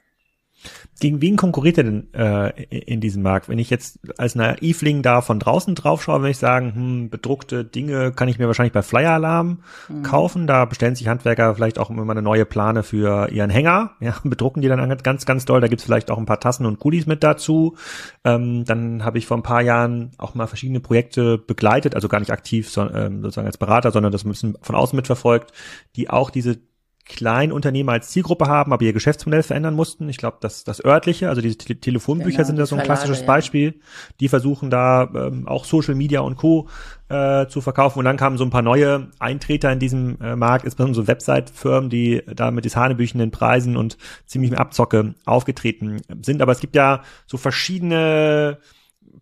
Gegen wen konkurriert er denn äh, in diesem Markt? Wenn ich jetzt als Naivling da von draußen drauf schaue, würde ich sagen, hm, bedruckte Dinge kann ich mir wahrscheinlich bei Flyer Alarm mhm. kaufen. Da bestellen sich Handwerker vielleicht auch immer eine neue Plane für ihren Hänger. Ja, [LAUGHS] bedrucken die dann ganz, ganz doll. Da gibt's vielleicht auch ein paar Tassen und Goodies mit dazu. Ähm, dann habe ich vor ein paar Jahren auch mal verschiedene Projekte begleitet, also gar nicht aktiv so, ähm, sozusagen als Berater, sondern das ein bisschen von außen mitverfolgt, die auch diese Kleinunternehmer als Zielgruppe haben, aber ihr Geschäftsmodell verändern mussten. Ich glaube, das, das örtliche, also diese Te Telefonbücher genau, sind da so ein klassisches ja. Beispiel. Die versuchen da ähm, auch Social Media und Co. Äh, zu verkaufen. Und dann kamen so ein paar neue Eintreter in diesem äh, Markt, insbesondere so Website-Firmen, die da mit hanebüchenden Preisen und ziemlich mehr Abzocke aufgetreten sind. Aber es gibt ja so verschiedene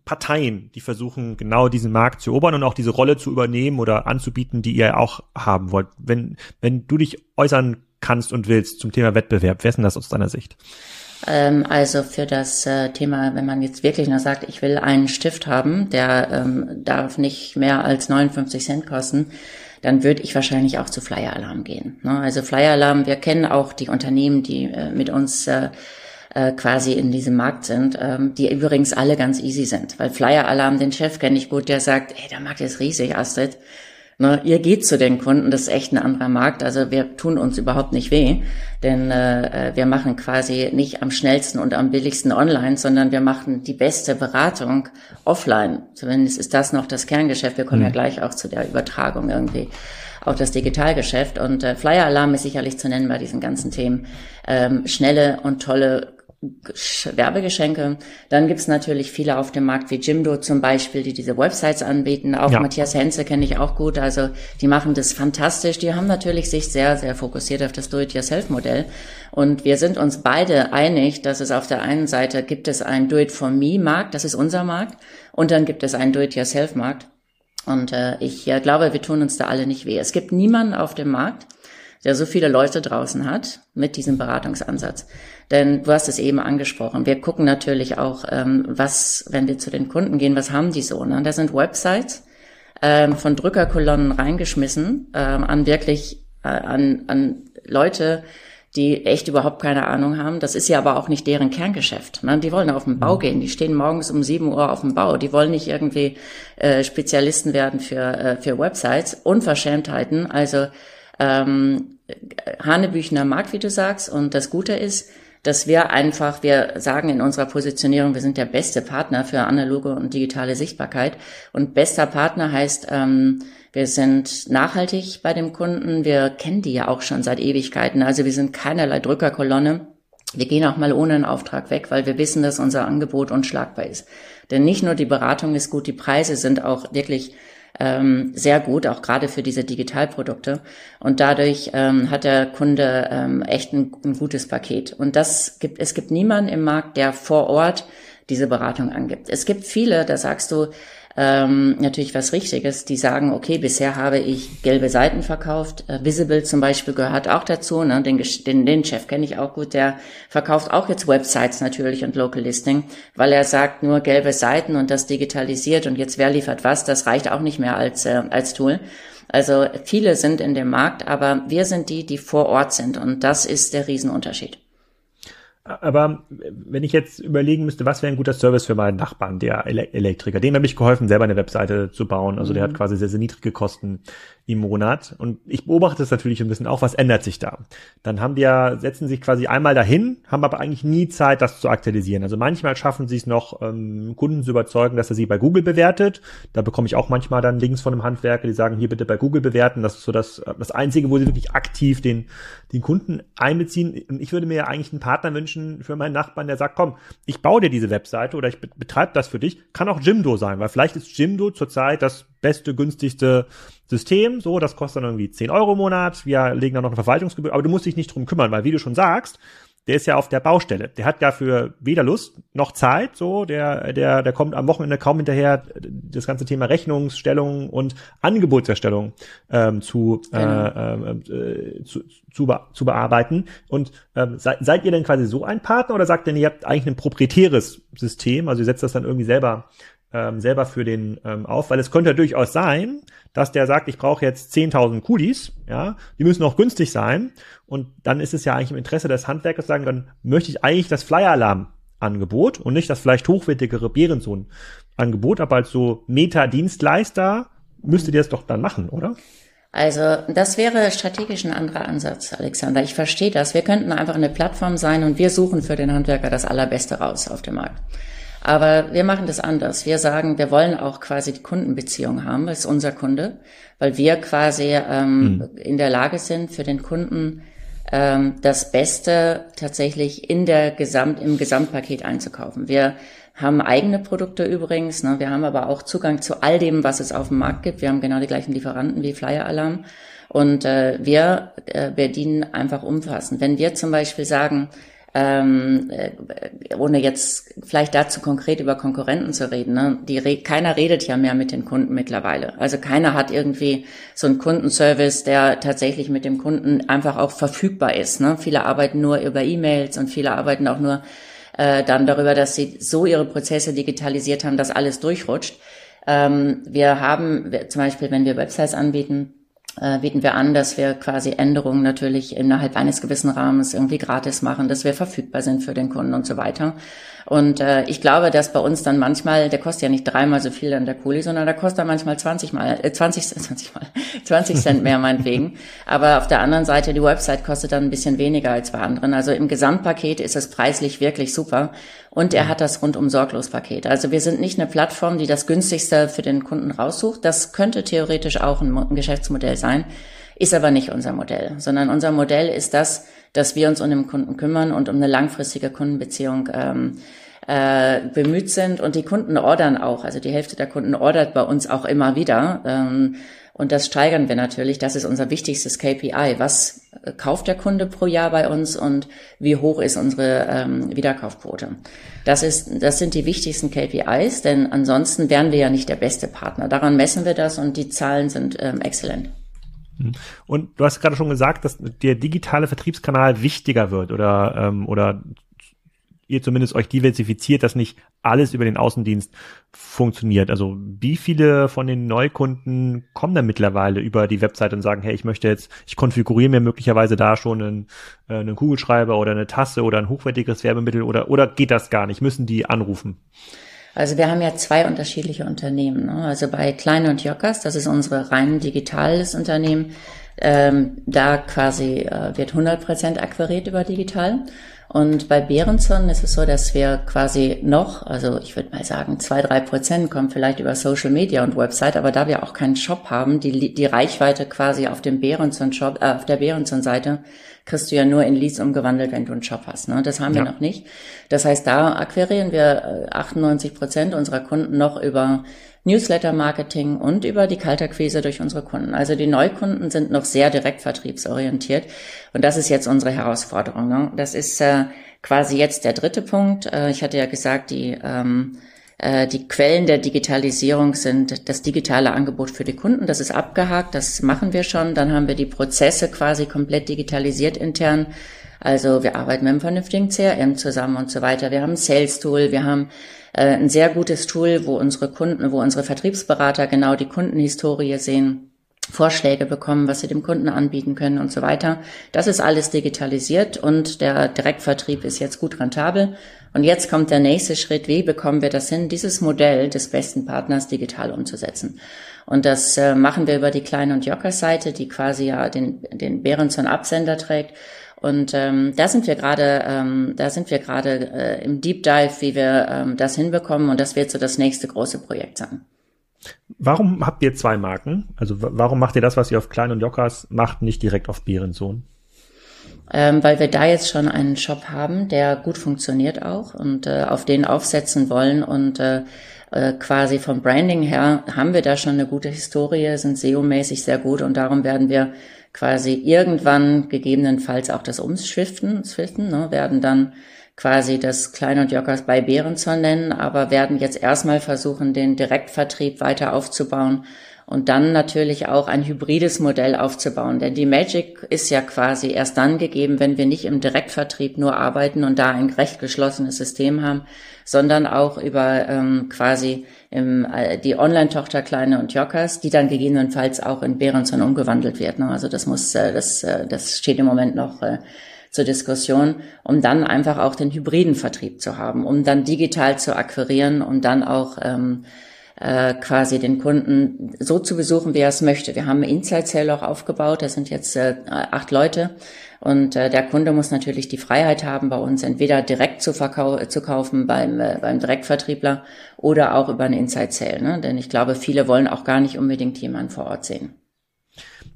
Parteien, die versuchen, genau diesen Markt zu erobern und auch diese Rolle zu übernehmen oder anzubieten, die ihr auch haben wollt. Wenn, wenn du dich äußern kannst und willst zum Thema Wettbewerb, wer ist denn das aus deiner Sicht? Ähm, also für das äh, Thema, wenn man jetzt wirklich nur sagt, ich will einen Stift haben, der ähm, darf nicht mehr als 59 Cent kosten, dann würde ich wahrscheinlich auch zu Flyer Alarm gehen. Ne? Also Flyer Alarm, wir kennen auch die Unternehmen, die äh, mit uns äh, äh, quasi in diesem Markt sind, ähm, die übrigens alle ganz easy sind. Weil Flyer Alarm, den Chef kenne ich gut, der sagt, hey, der Markt ist riesig, Astrid. Ne, ihr geht zu den Kunden, das ist echt ein anderer Markt. Also wir tun uns überhaupt nicht weh, denn äh, äh wir machen quasi nicht am schnellsten und am billigsten online, sondern wir machen die beste Beratung offline. Zumindest ist das noch das Kerngeschäft. Wir kommen mhm. ja gleich auch zu der Übertragung irgendwie auf das Digitalgeschäft. Und äh, Flyer Alarm ist sicherlich zu nennen bei diesen ganzen Themen. Ähm, schnelle und tolle Werbegeschenke. Dann gibt's natürlich viele auf dem Markt wie Jimdo zum Beispiel, die diese Websites anbieten. Auch ja. Matthias Henze kenne ich auch gut. Also die machen das fantastisch. Die haben natürlich sich sehr, sehr fokussiert auf das Do-it-yourself-Modell. Und wir sind uns beide einig, dass es auf der einen Seite gibt es einen Do-it-for-me-Markt, das ist unser Markt. Und dann gibt es einen Do-it-yourself-Markt. Und äh, ich äh, glaube, wir tun uns da alle nicht weh. Es gibt niemanden auf dem Markt, der so viele Leute draußen hat mit diesem Beratungsansatz. Denn du hast es eben angesprochen. Wir gucken natürlich auch, ähm, was, wenn wir zu den Kunden gehen, was haben die so? Ne? Da sind Websites ähm, von Drückerkolonnen reingeschmissen ähm, an wirklich äh, an, an Leute, die echt überhaupt keine Ahnung haben. Das ist ja aber auch nicht deren Kerngeschäft. Ne? Die wollen auf den Bau mhm. gehen. Die stehen morgens um sieben Uhr auf dem Bau. Die wollen nicht irgendwie äh, Spezialisten werden für, äh, für Websites. Unverschämtheiten. Also ähm, Hanebüchner Markt, wie du sagst. Und das Gute ist, dass wir einfach, wir sagen in unserer Positionierung, wir sind der beste Partner für analoge und digitale Sichtbarkeit. Und bester Partner heißt, ähm, wir sind nachhaltig bei dem Kunden. Wir kennen die ja auch schon seit Ewigkeiten. Also wir sind keinerlei Drückerkolonne. Wir gehen auch mal ohne einen Auftrag weg, weil wir wissen, dass unser Angebot unschlagbar ist. Denn nicht nur die Beratung ist gut, die Preise sind auch wirklich ähm, sehr gut, auch gerade für diese Digitalprodukte. Und dadurch ähm, hat der Kunde ähm, echt ein, ein gutes Paket. Und das gibt, es gibt niemanden im Markt, der vor Ort diese Beratung angibt. Es gibt viele, da sagst du, ähm, natürlich was Richtiges. Die sagen, okay, bisher habe ich gelbe Seiten verkauft. Äh, Visible zum Beispiel gehört auch dazu. Ne? Den, den, den Chef kenne ich auch gut. Der verkauft auch jetzt Websites natürlich und Local Listing, weil er sagt, nur gelbe Seiten und das digitalisiert und jetzt wer liefert was, das reicht auch nicht mehr als, äh, als Tool. Also viele sind in dem Markt, aber wir sind die, die vor Ort sind und das ist der Riesenunterschied. Aber wenn ich jetzt überlegen müsste, was wäre ein guter Service für meinen Nachbarn, der Elektriker, dem habe ich geholfen, selber eine Webseite zu bauen. Also mhm. der hat mhm. quasi sehr, sehr niedrige Kosten im Monat. Und ich beobachte es natürlich ein bisschen auch, was ändert sich da? Dann haben die ja, setzen sich quasi einmal dahin, haben aber eigentlich nie Zeit, das zu aktualisieren. Also manchmal schaffen sie es noch, ähm, Kunden zu überzeugen, dass er sie bei Google bewertet. Da bekomme ich auch manchmal dann Links von einem Handwerker, die sagen, hier bitte bei Google bewerten. Das ist so das, das Einzige, wo sie wirklich aktiv den, den Kunden einbeziehen. Und ich würde mir ja eigentlich einen Partner wünschen für meinen Nachbarn, der sagt, komm, ich baue dir diese Webseite oder ich betreibe das für dich. Kann auch Jimdo sein, weil vielleicht ist Jimdo zurzeit das beste, günstigste System. So, das kostet dann irgendwie 10 Euro im Monat. Wir legen dann noch eine Verwaltungsgebühr, aber du musst dich nicht drum kümmern, weil wie du schon sagst, der ist ja auf der Baustelle. Der hat dafür weder Lust noch Zeit, so, der, der, der kommt am Wochenende kaum hinterher, das ganze Thema Rechnungsstellung und Angebotserstellung ähm, zu, äh, genau. äh, äh, zu, zu, zu bearbeiten. Und ähm, seid, seid ihr denn quasi so ein Partner oder sagt denn, ihr habt eigentlich ein proprietäres System, also ihr setzt das dann irgendwie selber ähm, selber für den ähm, auf, weil es könnte durchaus sein, dass der sagt, ich brauche jetzt 10.000 Kulis, ja, die müssen auch günstig sein und dann ist es ja eigentlich im Interesse des Handwerkers sagen, dann möchte ich eigentlich das Flyer-Alarm-Angebot und nicht das vielleicht hochwertigere Bärensohn-Angebot, aber als so Meta-Dienstleister müsstet ihr es doch dann machen, oder? Also das wäre strategisch ein anderer Ansatz, Alexander. Ich verstehe das. Wir könnten einfach eine Plattform sein und wir suchen für den Handwerker das Allerbeste raus auf dem Markt. Aber wir machen das anders. Wir sagen, wir wollen auch quasi die Kundenbeziehung haben, das ist unser Kunde, weil wir quasi ähm, mhm. in der Lage sind, für den Kunden ähm, das Beste tatsächlich in der Gesamt, im Gesamtpaket einzukaufen. Wir haben eigene Produkte übrigens, ne? wir haben aber auch Zugang zu all dem, was es auf dem Markt gibt. Wir haben genau die gleichen Lieferanten wie Flyer Alarm. Und äh, wir äh, bedienen einfach umfassend. Wenn wir zum Beispiel sagen, ähm, äh, ohne jetzt vielleicht dazu konkret über Konkurrenten zu reden. Ne? Die, keiner redet ja mehr mit den Kunden mittlerweile. Also keiner hat irgendwie so einen Kundenservice, der tatsächlich mit dem Kunden einfach auch verfügbar ist. Ne? Viele arbeiten nur über E-Mails und viele arbeiten auch nur äh, dann darüber, dass sie so ihre Prozesse digitalisiert haben, dass alles durchrutscht. Ähm, wir haben zum Beispiel, wenn wir Websites anbieten, bieten wir an, dass wir quasi Änderungen natürlich innerhalb eines gewissen Rahmens irgendwie gratis machen, dass wir verfügbar sind für den Kunden und so weiter. Und äh, ich glaube, dass bei uns dann manchmal, der kostet ja nicht dreimal so viel an der Kuli, sondern der kostet dann manchmal 20 mal, äh, 20, 20 mal, 20 Cent mehr meinetwegen. Aber auf der anderen Seite, die Website kostet dann ein bisschen weniger als bei anderen. Also im Gesamtpaket ist es preislich wirklich super. Und er hat das rundum sorglos Paket. Also wir sind nicht eine Plattform, die das günstigste für den Kunden raussucht. Das könnte theoretisch auch ein, ein Geschäftsmodell sein, ist aber nicht unser Modell, sondern unser Modell ist das, dass wir uns um den Kunden kümmern und um eine langfristige Kundenbeziehung ähm, äh, bemüht sind. Und die Kunden ordern auch. Also die Hälfte der Kunden ordert bei uns auch immer wieder. Ähm, und das steigern wir natürlich. Das ist unser wichtigstes KPI. Was kauft der Kunde pro Jahr bei uns und wie hoch ist unsere ähm, Wiederkaufquote? Das ist, das sind die wichtigsten KPIs, denn ansonsten wären wir ja nicht der beste Partner. Daran messen wir das und die Zahlen sind ähm, exzellent. Mhm. Und du hast gerade schon gesagt, dass der digitale Vertriebskanal wichtiger wird oder, ähm, oder ihr zumindest euch diversifiziert, dass nicht alles über den Außendienst funktioniert. Also wie viele von den Neukunden kommen da mittlerweile über die Website und sagen, hey, ich möchte jetzt, ich konfiguriere mir möglicherweise da schon einen, äh, einen Kugelschreiber oder eine Tasse oder ein hochwertiges Werbemittel oder, oder geht das gar nicht? Müssen die anrufen? Also wir haben ja zwei unterschiedliche Unternehmen. Ne? Also bei Klein und Jockers, das ist unsere rein digitales Unternehmen, ähm, da quasi äh, wird 100% akquiriert über digital. Und bei Behrenson ist es so, dass wir quasi noch, also ich würde mal sagen, zwei, drei Prozent kommen vielleicht über Social Media und Website, aber da wir auch keinen Shop haben, die, die Reichweite quasi auf dem Behrenson Shop, äh, auf der Behrenson Seite, kriegst du ja nur in Leads umgewandelt, wenn du einen Shop hast. Ne? Das haben ja. wir noch nicht. Das heißt, da akquirieren wir 98 äh, Prozent unserer Kunden noch über Newsletter-Marketing und über die Kalterquise durch unsere Kunden. Also die Neukunden sind noch sehr direktvertriebsorientiert und das ist jetzt unsere Herausforderung. Ne? Das ist äh, quasi jetzt der dritte Punkt. Äh, ich hatte ja gesagt, die ähm, äh, die Quellen der Digitalisierung sind das digitale Angebot für die Kunden. Das ist abgehakt, das machen wir schon. Dann haben wir die Prozesse quasi komplett digitalisiert intern. Also wir arbeiten mit einem vernünftigen CRM zusammen und so weiter. Wir haben ein Sales Tool, wir haben äh, ein sehr gutes Tool, wo unsere Kunden, wo unsere Vertriebsberater genau die Kundenhistorie sehen Vorschläge bekommen, was sie dem Kunden anbieten können und so weiter. Das ist alles digitalisiert und der Direktvertrieb ist jetzt gut rentabel. Und jetzt kommt der nächste Schritt, wie bekommen wir das hin, dieses Modell des besten Partners digital umzusetzen. Und das äh, machen wir über die Klein- und Jocker-Seite, die quasi ja den, den Behrenson-Absender trägt. Und ähm, da sind wir gerade, ähm, da sind wir gerade äh, im Deep Dive, wie wir ähm, das hinbekommen. Und das wird so das nächste große Projekt sein. Warum habt ihr zwei Marken? Also warum macht ihr das, was ihr auf Klein und Jockers macht, nicht direkt auf Behrensohn? Ähm, weil wir da jetzt schon einen Shop haben, der gut funktioniert auch und äh, auf den aufsetzen wollen und äh, äh, quasi vom Branding her haben wir da schon eine gute Historie, sind SEO-mäßig sehr gut und darum werden wir quasi irgendwann gegebenenfalls auch das umschiften, swiften, ne, werden dann quasi das Klein und Jockers bei Behrenson nennen, aber werden jetzt erstmal versuchen, den Direktvertrieb weiter aufzubauen und dann natürlich auch ein hybrides Modell aufzubauen. Denn die Magic ist ja quasi erst dann gegeben, wenn wir nicht im Direktvertrieb nur arbeiten und da ein recht geschlossenes System haben, sondern auch über ähm, quasi im, äh, die Online-Tochter Kleine und Jockers, die dann gegebenenfalls auch in Behrenson umgewandelt wird. Ne? Also das muss, äh, das, äh, das steht im Moment noch äh, zur Diskussion, um dann einfach auch den hybriden Vertrieb zu haben, um dann digital zu akquirieren, um dann auch ähm, äh, quasi den Kunden so zu besuchen, wie er es möchte. Wir haben Inside Sale auch aufgebaut, das sind jetzt äh, acht Leute und äh, der Kunde muss natürlich die Freiheit haben, bei uns entweder direkt zu, verkau zu kaufen beim, äh, beim Direktvertriebler oder auch über einen Inside Sale. Ne? Denn ich glaube, viele wollen auch gar nicht unbedingt jemanden vor Ort sehen.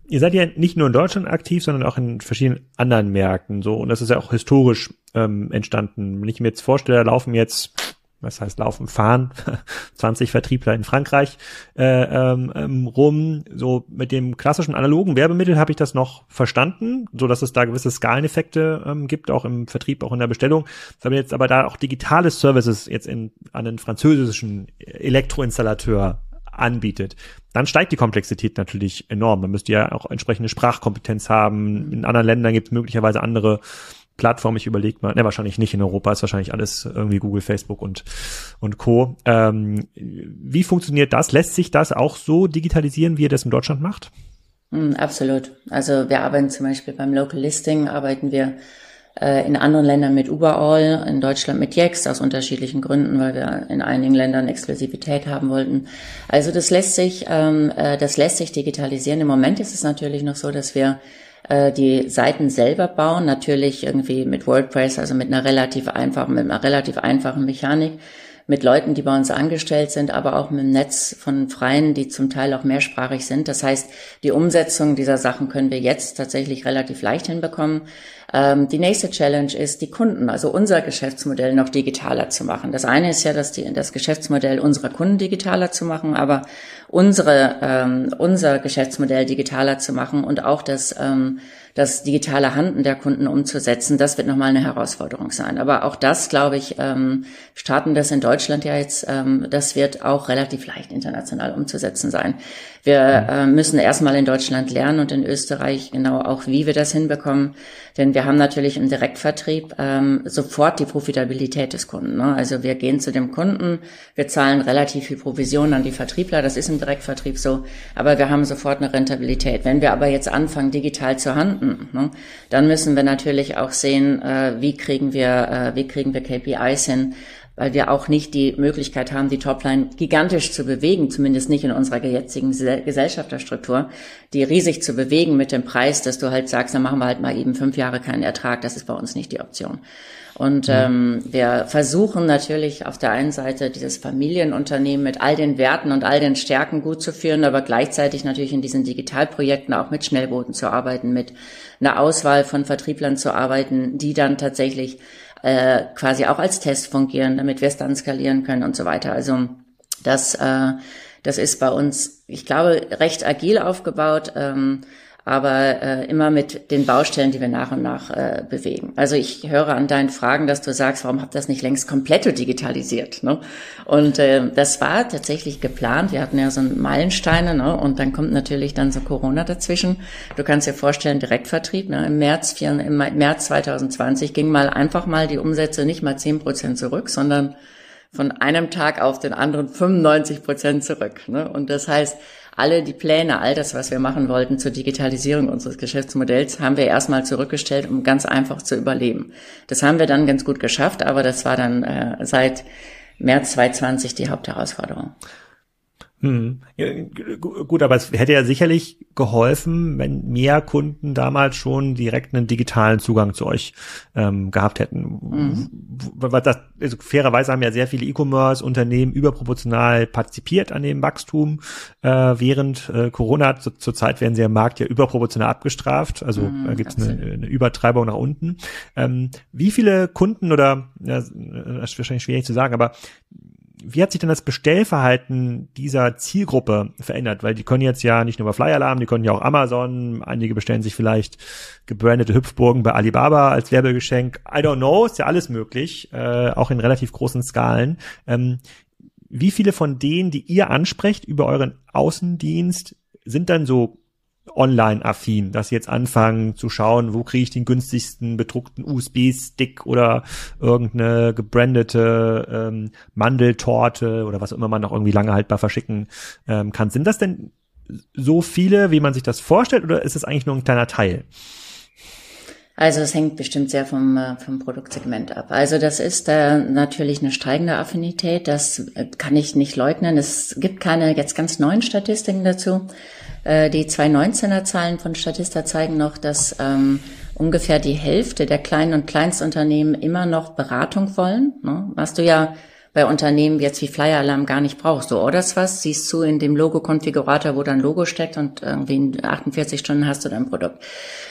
Ihr seid ja nicht nur in Deutschland aktiv, sondern auch in verschiedenen anderen Märkten so und das ist ja auch historisch ähm, entstanden. Wenn ich mir jetzt vorstelle, laufen jetzt was heißt laufen, fahren, [LAUGHS] 20 Vertriebler in Frankreich äh, ähm, ähm, rum. So mit dem klassischen analogen Werbemittel habe ich das noch verstanden, so dass es da gewisse Skaleneffekte ähm, gibt, auch im Vertrieb, auch in der Bestellung. Wenn jetzt aber da auch digitale Services jetzt in, an einen französischen Elektroinstallateur anbietet, dann steigt die Komplexität natürlich enorm. Man müsste ja auch entsprechende Sprachkompetenz haben. In anderen Ländern gibt es möglicherweise andere Plattform, ich überlege mal, ne, wahrscheinlich nicht in Europa, ist wahrscheinlich alles irgendwie Google, Facebook und, und Co. Ähm, wie funktioniert das? Lässt sich das auch so digitalisieren, wie ihr das in Deutschland macht? Mm, absolut. Also wir arbeiten zum Beispiel beim Local Listing, arbeiten wir in anderen Ländern mit Überall, in Deutschland mit Yext aus unterschiedlichen Gründen, weil wir in einigen Ländern Exklusivität haben wollten. Also das lässt sich, ähm, äh, das lässt sich digitalisieren. Im Moment ist es natürlich noch so, dass wir äh, die Seiten selber bauen, natürlich irgendwie mit WordPress, also mit einer relativ einfachen, mit einer relativ einfachen Mechanik, mit Leuten, die bei uns angestellt sind, aber auch mit einem Netz von Freien, die zum Teil auch mehrsprachig sind. Das heißt, die Umsetzung dieser Sachen können wir jetzt tatsächlich relativ leicht hinbekommen. Ähm, die nächste Challenge ist, die Kunden, also unser Geschäftsmodell noch digitaler zu machen. Das eine ist ja, dass die, das Geschäftsmodell unserer Kunden digitaler zu machen, aber unsere, ähm, unser Geschäftsmodell digitaler zu machen und auch das, ähm, das digitale Handen der Kunden umzusetzen, das wird nochmal eine Herausforderung sein. Aber auch das, glaube ich, ähm, starten das in Deutschland ja jetzt, ähm, das wird auch relativ leicht international umzusetzen sein. Wir äh, müssen erstmal in Deutschland lernen und in Österreich genau auch, wie wir das hinbekommen. Denn wir haben natürlich im Direktvertrieb ähm, sofort die Profitabilität des Kunden. Ne? Also wir gehen zu dem Kunden, wir zahlen relativ viel Provision an die Vertriebler, das ist im Direktvertrieb so, aber wir haben sofort eine Rentabilität. Wenn wir aber jetzt anfangen, digital zu handeln, ne, dann müssen wir natürlich auch sehen, äh, wie kriegen wir, äh, wie kriegen wir KPIs hin, weil wir auch nicht die Möglichkeit haben, die Topline gigantisch zu bewegen, zumindest nicht in unserer jetzigen Gesellschafterstruktur, die riesig zu bewegen mit dem Preis, dass du halt sagst, dann machen wir halt mal eben fünf Jahre keinen Ertrag. Das ist bei uns nicht die Option. Und ähm, wir versuchen natürlich auf der einen Seite dieses Familienunternehmen mit all den Werten und all den Stärken gut zu führen, aber gleichzeitig natürlich in diesen Digitalprojekten auch mit Schnellbooten zu arbeiten, mit einer Auswahl von Vertrieblern zu arbeiten, die dann tatsächlich äh, quasi auch als Test fungieren, damit wir es dann skalieren können und so weiter. Also das, äh, das ist bei uns, ich glaube, recht agil aufgebaut. Ähm, aber äh, immer mit den Baustellen, die wir nach und nach äh, bewegen. Also ich höre an deinen Fragen, dass du sagst, warum habt ihr das nicht längst komplett digitalisiert? Ne? Und äh, das war tatsächlich geplant. Wir hatten ja so Meilensteine ne? und dann kommt natürlich dann so Corona dazwischen. Du kannst dir vorstellen, Direktvertrieb. Ne? Im, März, im März 2020 ging mal einfach mal die Umsätze nicht mal zehn Prozent zurück, sondern von einem Tag auf den anderen 95 Prozent zurück. Ne? Und das heißt, alle die Pläne, all das, was wir machen wollten zur Digitalisierung unseres Geschäftsmodells, haben wir erstmal zurückgestellt, um ganz einfach zu überleben. Das haben wir dann ganz gut geschafft, aber das war dann äh, seit März 2020 die Hauptherausforderung. Hm. Ja, gut, aber es hätte ja sicherlich geholfen, wenn mehr Kunden damals schon direkt einen digitalen Zugang zu euch ähm, gehabt hätten. Mhm. Das, also fairerweise haben ja sehr viele E-Commerce-Unternehmen überproportional partizipiert an dem Wachstum äh, während äh, Corona. Zu, Zurzeit werden sie im Markt ja überproportional abgestraft. Also mhm, äh, gibt es eine, eine, Übertreibung nach unten. Ähm, wie viele Kunden oder ja, das ist wahrscheinlich schwierig zu sagen, aber wie hat sich denn das Bestellverhalten dieser Zielgruppe verändert? Weil die können jetzt ja nicht nur über Flyer-Alarm, die können ja auch Amazon, einige bestellen sich vielleicht gebrandete Hüpfburgen bei Alibaba als Werbegeschenk. I don't know, ist ja alles möglich, äh, auch in relativ großen Skalen. Ähm, wie viele von denen, die ihr ansprecht über euren Außendienst, sind dann so online-affin, dass sie jetzt anfangen zu schauen, wo kriege ich den günstigsten bedruckten USB-Stick oder irgendeine gebrandete ähm, Mandeltorte oder was immer man noch irgendwie lange haltbar verschicken ähm, kann. Sind das denn so viele, wie man sich das vorstellt, oder ist es eigentlich nur ein kleiner Teil? Also es hängt bestimmt sehr vom, äh, vom Produktsegment ab. Also das ist äh, natürlich eine steigende Affinität, das äh, kann ich nicht leugnen. Es gibt keine jetzt ganz neuen Statistiken dazu. Äh, die 2019er Zahlen von Statista zeigen noch, dass ähm, ungefähr die Hälfte der kleinen und Kleinstunternehmen immer noch Beratung wollen. Ne? Was du ja bei Unternehmen jetzt wie Flyer Alarm gar nicht brauchst. Du orderst was, siehst du in dem Logo-Konfigurator, wo dein Logo steckt und irgendwie in 48 Stunden hast du dein Produkt.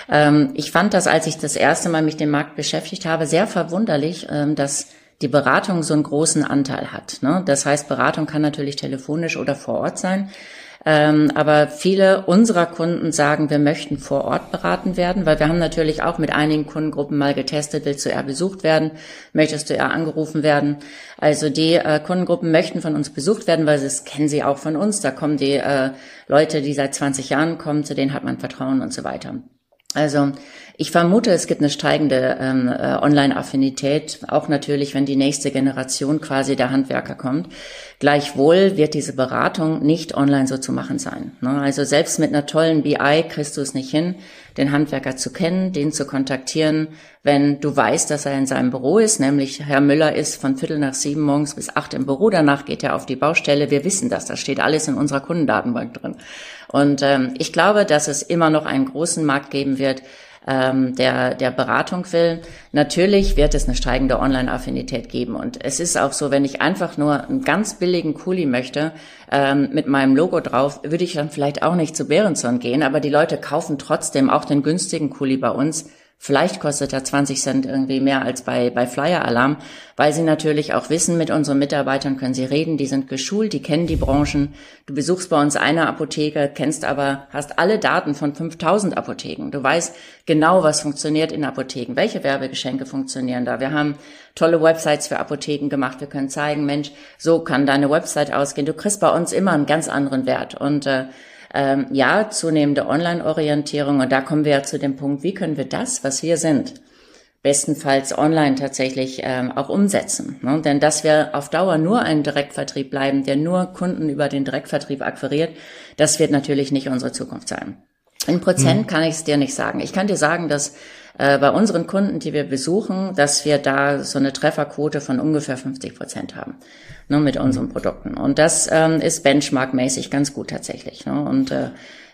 Ähm, ich fand das, als ich das erste Mal mich dem Markt beschäftigt habe, sehr verwunderlich, ähm, dass die Beratung so einen großen Anteil hat. Ne? Das heißt, Beratung kann natürlich telefonisch oder vor Ort sein. Ähm, aber viele unserer Kunden sagen, wir möchten vor Ort beraten werden, weil wir haben natürlich auch mit einigen Kundengruppen mal getestet, willst du eher besucht werden, möchtest du eher angerufen werden. Also die äh, Kundengruppen möchten von uns besucht werden, weil das kennen sie auch von uns. Da kommen die äh, Leute, die seit 20 Jahren kommen, zu denen hat man Vertrauen und so weiter. Also ich vermute, es gibt eine steigende ähm, äh, Online-Affinität, auch natürlich, wenn die nächste Generation quasi der Handwerker kommt. Gleichwohl wird diese Beratung nicht online so zu machen sein. Ne? Also selbst mit einer tollen BI kriegst du es nicht hin, den Handwerker zu kennen, den zu kontaktieren, wenn du weißt, dass er in seinem Büro ist, nämlich Herr Müller ist von Viertel nach sieben morgens bis acht im Büro, danach geht er auf die Baustelle. Wir wissen das, das steht alles in unserer Kundendatenbank drin. Und ähm, ich glaube, dass es immer noch einen großen Markt geben wird, ähm, der, der Beratung will. Natürlich wird es eine steigende Online-Affinität geben. Und es ist auch so, wenn ich einfach nur einen ganz billigen Kuli möchte, ähm, mit meinem Logo drauf, würde ich dann vielleicht auch nicht zu Behrenson gehen. Aber die Leute kaufen trotzdem auch den günstigen Kuli bei uns, Vielleicht kostet er 20 Cent irgendwie mehr als bei, bei Flyer Alarm, weil sie natürlich auch wissen, mit unseren Mitarbeitern können sie reden, die sind geschult, die kennen die Branchen. Du besuchst bei uns eine Apotheke, kennst aber, hast alle Daten von 5000 Apotheken. Du weißt genau, was funktioniert in Apotheken, welche Werbegeschenke funktionieren da. Wir haben tolle Websites für Apotheken gemacht. Wir können zeigen, Mensch, so kann deine Website ausgehen. Du kriegst bei uns immer einen ganz anderen Wert und äh, ähm, ja, zunehmende Online-Orientierung. Und da kommen wir ja zu dem Punkt, wie können wir das, was wir sind, bestenfalls online tatsächlich ähm, auch umsetzen. Ne? Denn dass wir auf Dauer nur ein Direktvertrieb bleiben, der nur Kunden über den Direktvertrieb akquiriert, das wird natürlich nicht unsere Zukunft sein. In Prozent mhm. kann ich es dir nicht sagen. Ich kann dir sagen, dass äh, bei unseren Kunden, die wir besuchen, dass wir da so eine Trefferquote von ungefähr 50 Prozent haben ne, mit unseren Produkten. Und das ähm, ist benchmarkmäßig ganz gut tatsächlich. Ne? Und äh,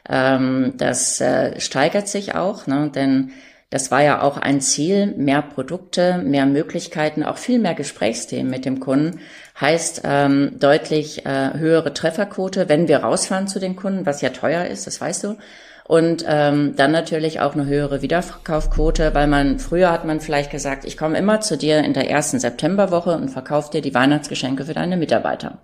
ähm, das äh, steigert sich auch, ne? denn das war ja auch ein Ziel, mehr Produkte, mehr Möglichkeiten, auch viel mehr Gesprächsthemen mit dem Kunden. Heißt ähm, deutlich äh, höhere Trefferquote, wenn wir rausfahren zu den Kunden, was ja teuer ist, das weißt du. Und ähm, dann natürlich auch eine höhere Wiederverkaufquote, weil man früher hat man vielleicht gesagt, ich komme immer zu dir in der ersten Septemberwoche und verkaufe dir die Weihnachtsgeschenke für deine Mitarbeiter.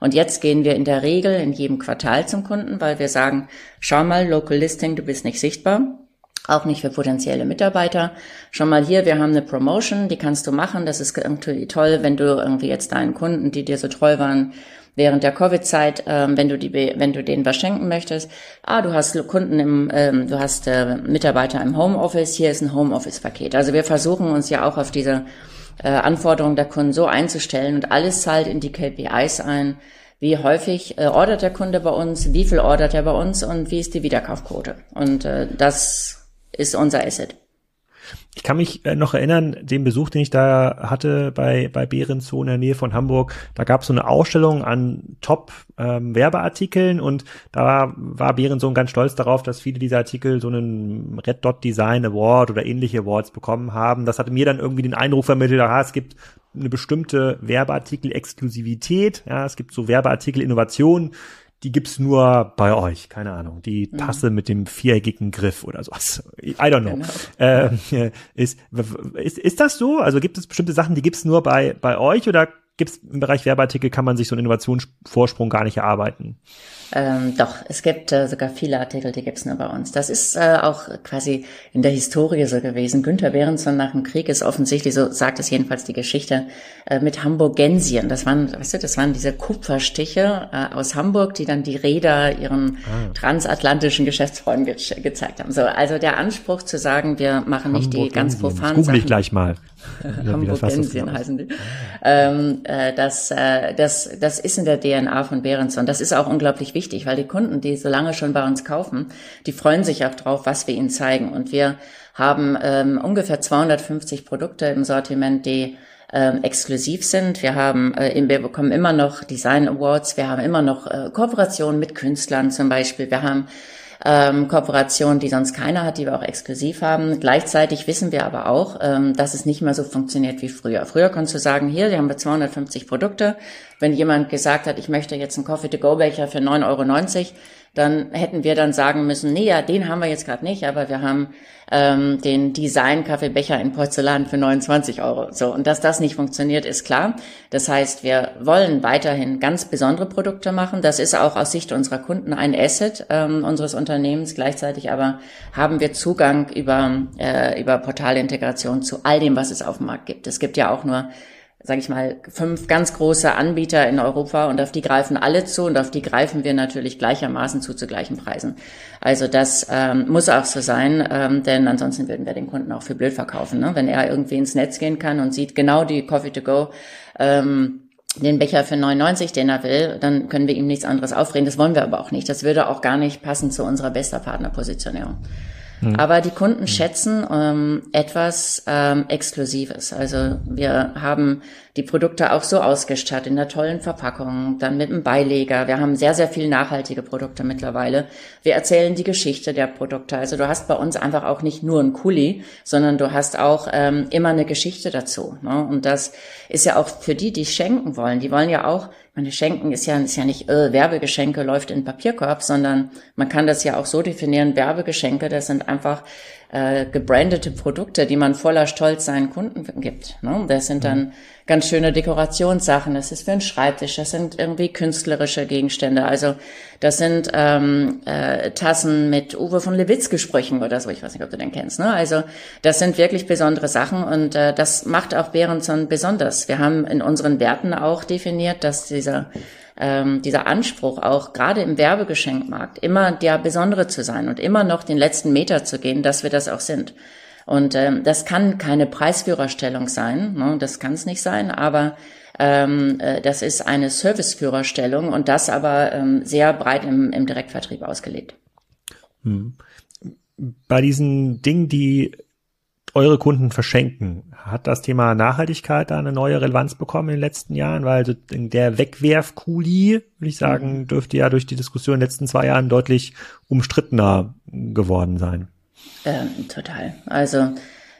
Und jetzt gehen wir in der Regel in jedem Quartal zum Kunden, weil wir sagen, schau mal, Local Listing, du bist nicht sichtbar. Auch nicht für potenzielle Mitarbeiter. Schon mal hier, wir haben eine Promotion, die kannst du machen. Das ist irgendwie toll, wenn du irgendwie jetzt deinen Kunden, die dir so treu waren, während der Covid-Zeit, ähm, wenn du die, wenn du denen was schenken möchtest. Ah, du hast Kunden im, ähm, du hast äh, Mitarbeiter im Homeoffice. Hier ist ein Homeoffice-Paket. Also wir versuchen uns ja auch auf diese äh, Anforderungen der Kunden so einzustellen und alles zahlt in die KPIs ein, wie häufig äh, ordert der Kunde bei uns, wie viel ordert er bei uns und wie ist die Wiederkaufquote. Und äh, das ist unser Asset. Ich kann mich äh, noch erinnern, den Besuch, den ich da hatte bei, bei Behrenzoo in der Nähe von Hamburg. Da gab es so eine Ausstellung an Top-Werbeartikeln ähm, und da war Behrensohn ganz stolz darauf, dass viele dieser Artikel so einen Red Dot Design Award oder ähnliche Awards bekommen haben. Das hatte mir dann irgendwie den Eindruck vermittelt, aha, es gibt eine bestimmte Werbeartikel-Exklusivität. Ja, es gibt so Werbeartikel-Innovation, die gibt's nur bei euch, keine Ahnung. Die mhm. Tasse mhm. mit dem viereckigen Griff oder sowas. I don't know. Genau. Äh, [LAUGHS] ist, ist, ist das so? Also gibt es bestimmte Sachen, die gibt's nur bei, bei euch oder gibt's im Bereich Werbeartikel, kann man sich so einen Innovationsvorsprung gar nicht erarbeiten? Ähm, doch, es gibt äh, sogar viele Artikel, die gibt's nur bei uns. Das ist äh, auch quasi in der Historie so gewesen. Günther Behrenson nach dem Krieg ist offensichtlich, so sagt es jedenfalls die Geschichte, äh, mit Hamburgensien. Das waren, weißt du, das waren diese Kupferstiche äh, aus Hamburg, die dann die Räder ihren ah. transatlantischen Geschäftsfreunden ge gezeigt haben. So, also der Anspruch zu sagen, wir machen nicht die ganz profanen Google ich gleich mal. Hamburgensien heißen die. Ähm, äh, das, äh, das, das ist in der DNA von Behrenson. Das ist auch unglaublich wichtig wichtig, weil die Kunden, die so lange schon bei uns kaufen, die freuen sich auch drauf, was wir ihnen zeigen. Und wir haben ähm, ungefähr 250 Produkte im Sortiment, die ähm, exklusiv sind. Wir haben, äh, wir bekommen immer noch Design Awards. Wir haben immer noch äh, Kooperationen mit Künstlern zum Beispiel. Wir haben ähm, Kooperationen, die sonst keiner hat, die wir auch exklusiv haben. Gleichzeitig wissen wir aber auch, ähm, dass es nicht mehr so funktioniert wie früher. Früher konntest du sagen, hier, wir haben wir 250 Produkte. Wenn jemand gesagt hat, ich möchte jetzt einen Coffee-to-go-Becher für 9,90 Euro, dann hätten wir dann sagen müssen, nee, ja, den haben wir jetzt gerade nicht, aber wir haben ähm, den Design-Kaffeebecher in Porzellan für 29 Euro. So, und dass das nicht funktioniert, ist klar. Das heißt, wir wollen weiterhin ganz besondere Produkte machen. Das ist auch aus Sicht unserer Kunden ein Asset ähm, unseres Unternehmens. Gleichzeitig aber haben wir Zugang über, äh, über Portalintegration zu all dem, was es auf dem Markt gibt. Es gibt ja auch nur sage ich mal, fünf ganz große Anbieter in Europa und auf die greifen alle zu und auf die greifen wir natürlich gleichermaßen zu zu gleichen Preisen. Also das ähm, muss auch so sein, ähm, denn ansonsten würden wir den Kunden auch für blöd verkaufen. Ne? Wenn er irgendwie ins Netz gehen kann und sieht genau die Coffee to go, ähm, den Becher für 99, den er will, dann können wir ihm nichts anderes aufreden. Das wollen wir aber auch nicht. Das würde auch gar nicht passen zu unserer bester Partnerpositionierung. Mhm. Aber die Kunden mhm. schätzen ähm, etwas ähm, Exklusives. Also wir haben die Produkte auch so ausgestattet in der tollen Verpackung, dann mit einem Beileger. Wir haben sehr, sehr viel nachhaltige Produkte mittlerweile. Wir erzählen die Geschichte der Produkte. Also du hast bei uns einfach auch nicht nur ein Kuli, sondern du hast auch ähm, immer eine Geschichte dazu. Ne? Und das ist ja auch für die, die schenken wollen. Die wollen ja auch meine, Schenken ist ja, ist ja nicht, äh, Werbegeschenke läuft in Papierkorb, sondern man kann das ja auch so definieren, Werbegeschenke, das sind einfach äh, gebrandete Produkte, die man voller Stolz seinen Kunden gibt. Ne? Das sind dann ganz schöne Dekorationssachen, das ist für einen Schreibtisch, das sind irgendwie künstlerische Gegenstände. Also das sind ähm, äh, Tassen mit Uwe von Lewitz Gesprüchen oder so, ich weiß nicht, ob du den kennst. Ne? Also das sind wirklich besondere Sachen und äh, das macht auch Behrenson besonders. Wir haben in unseren Werten auch definiert, dass dieser ähm, dieser Anspruch auch gerade im Werbegeschenkmarkt immer der Besondere zu sein und immer noch den letzten Meter zu gehen, dass wir das auch sind. Und ähm, das kann keine Preisführerstellung sein, ne? das kann es nicht sein, aber ähm, äh, das ist eine Serviceführerstellung und das aber ähm, sehr breit im, im Direktvertrieb ausgelegt. Hm. Bei diesen Dingen, die eure Kunden verschenken. Hat das Thema Nachhaltigkeit da eine neue Relevanz bekommen in den letzten Jahren? Weil also der Wegwerfkuli, würde ich sagen, mhm. dürfte ja durch die Diskussion in den letzten zwei Jahren deutlich umstrittener geworden sein. Ähm, total. Also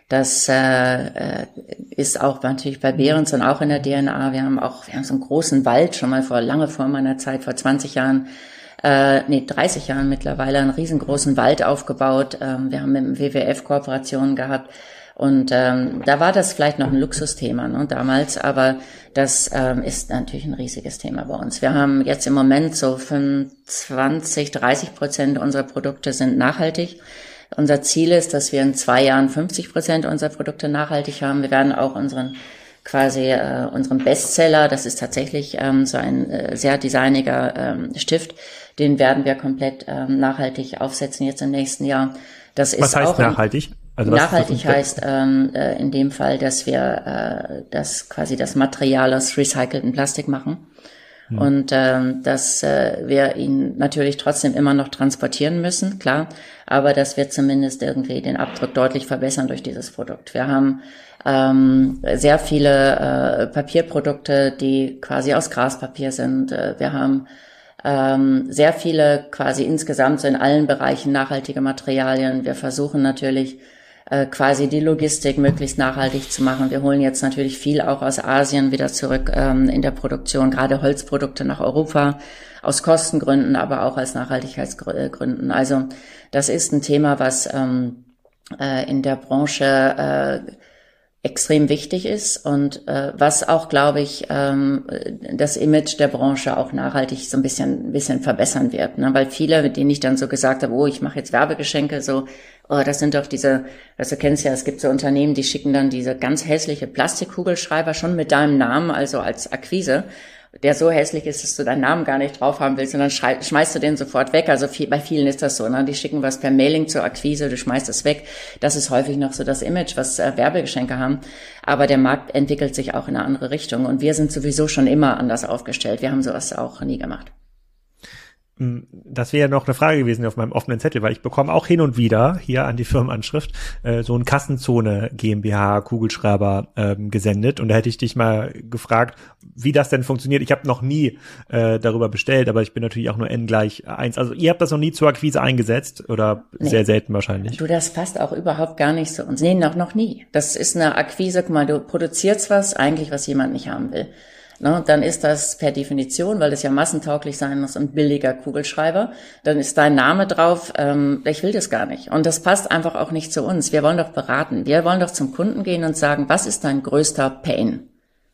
das äh, äh ist auch natürlich bei Behrenson auch in der DNA. Wir haben auch, wir haben so einen großen Wald schon mal vor lange vor meiner Zeit, vor 20 Jahren äh, nee, 30 Jahren mittlerweile einen riesengroßen Wald aufgebaut. Ähm, wir haben mit dem WWF Kooperationen gehabt. Und ähm, da war das vielleicht noch ein Luxusthema ne, damals, aber das ähm, ist natürlich ein riesiges Thema bei uns. Wir haben jetzt im Moment so 25, 30 Prozent unserer Produkte sind nachhaltig. Unser Ziel ist, dass wir in zwei Jahren 50 Prozent unserer Produkte nachhaltig haben. Wir werden auch unseren quasi äh, unseren Bestseller, das ist tatsächlich ähm, so ein äh, sehr designiger ähm, Stift, den werden wir komplett ähm, nachhaltig aufsetzen jetzt im nächsten Jahr. Das ist was heißt auch nachhaltig? Also nachhaltig heißt ähm, äh, in dem Fall, dass wir äh, das quasi das Material aus recyceltem Plastik machen mhm. und ähm, dass äh, wir ihn natürlich trotzdem immer noch transportieren müssen, klar, aber dass wir zumindest irgendwie den Abdruck deutlich verbessern durch dieses Produkt. Wir haben ähm, sehr viele äh, Papierprodukte, die quasi aus Graspapier sind. Äh, wir haben ähm, sehr viele quasi insgesamt so in allen Bereichen nachhaltige Materialien. Wir versuchen natürlich äh, quasi die Logistik möglichst nachhaltig zu machen. Wir holen jetzt natürlich viel auch aus Asien wieder zurück ähm, in der Produktion, gerade Holzprodukte nach Europa, aus Kostengründen, aber auch aus Nachhaltigkeitsgründen. Also das ist ein Thema, was ähm, äh, in der Branche äh, extrem wichtig ist und äh, was auch, glaube ich, ähm, das Image der Branche auch nachhaltig so ein bisschen, ein bisschen verbessern wird. Ne? Weil viele, mit denen ich dann so gesagt habe, oh, ich mache jetzt Werbegeschenke, so, oh, das sind doch diese, also du kennst ja, es gibt so Unternehmen, die schicken dann diese ganz hässliche Plastikkugelschreiber schon mit deinem Namen, also als Akquise der so hässlich ist, dass du deinen Namen gar nicht drauf haben willst und dann schmeißt du den sofort weg. Also viel, bei vielen ist das so. Ne? Die schicken was per Mailing zur Akquise, du schmeißt es weg. Das ist häufig noch so das Image, was äh, Werbegeschenke haben. Aber der Markt entwickelt sich auch in eine andere Richtung und wir sind sowieso schon immer anders aufgestellt. Wir haben sowas auch nie gemacht. Hm, das wäre noch eine Frage gewesen auf meinem offenen Zettel, weil ich bekomme auch hin und wieder hier an die Firmenanschrift äh, so ein Kassenzone GmbH Kugelschreiber ähm, gesendet und da hätte ich dich mal gefragt, wie das denn funktioniert. Ich habe noch nie äh, darüber bestellt, aber ich bin natürlich auch nur n gleich eins. Also ihr habt das noch nie zur Akquise eingesetzt oder nee. sehr selten wahrscheinlich. Du, das passt auch überhaupt gar nicht zu uns. Nee, noch, noch nie. Das ist eine Akquise, guck mal, du produzierst was, eigentlich was jemand nicht haben will ne, dann ist das per Definition, weil es ja massentauglich sein muss, ein billiger Kugelschreiber. Dann ist dein Name drauf, ähm, ich will das gar nicht. Und das passt einfach auch nicht zu uns. Wir wollen doch beraten. Wir wollen doch zum Kunden gehen und sagen, was ist dein größter Pain?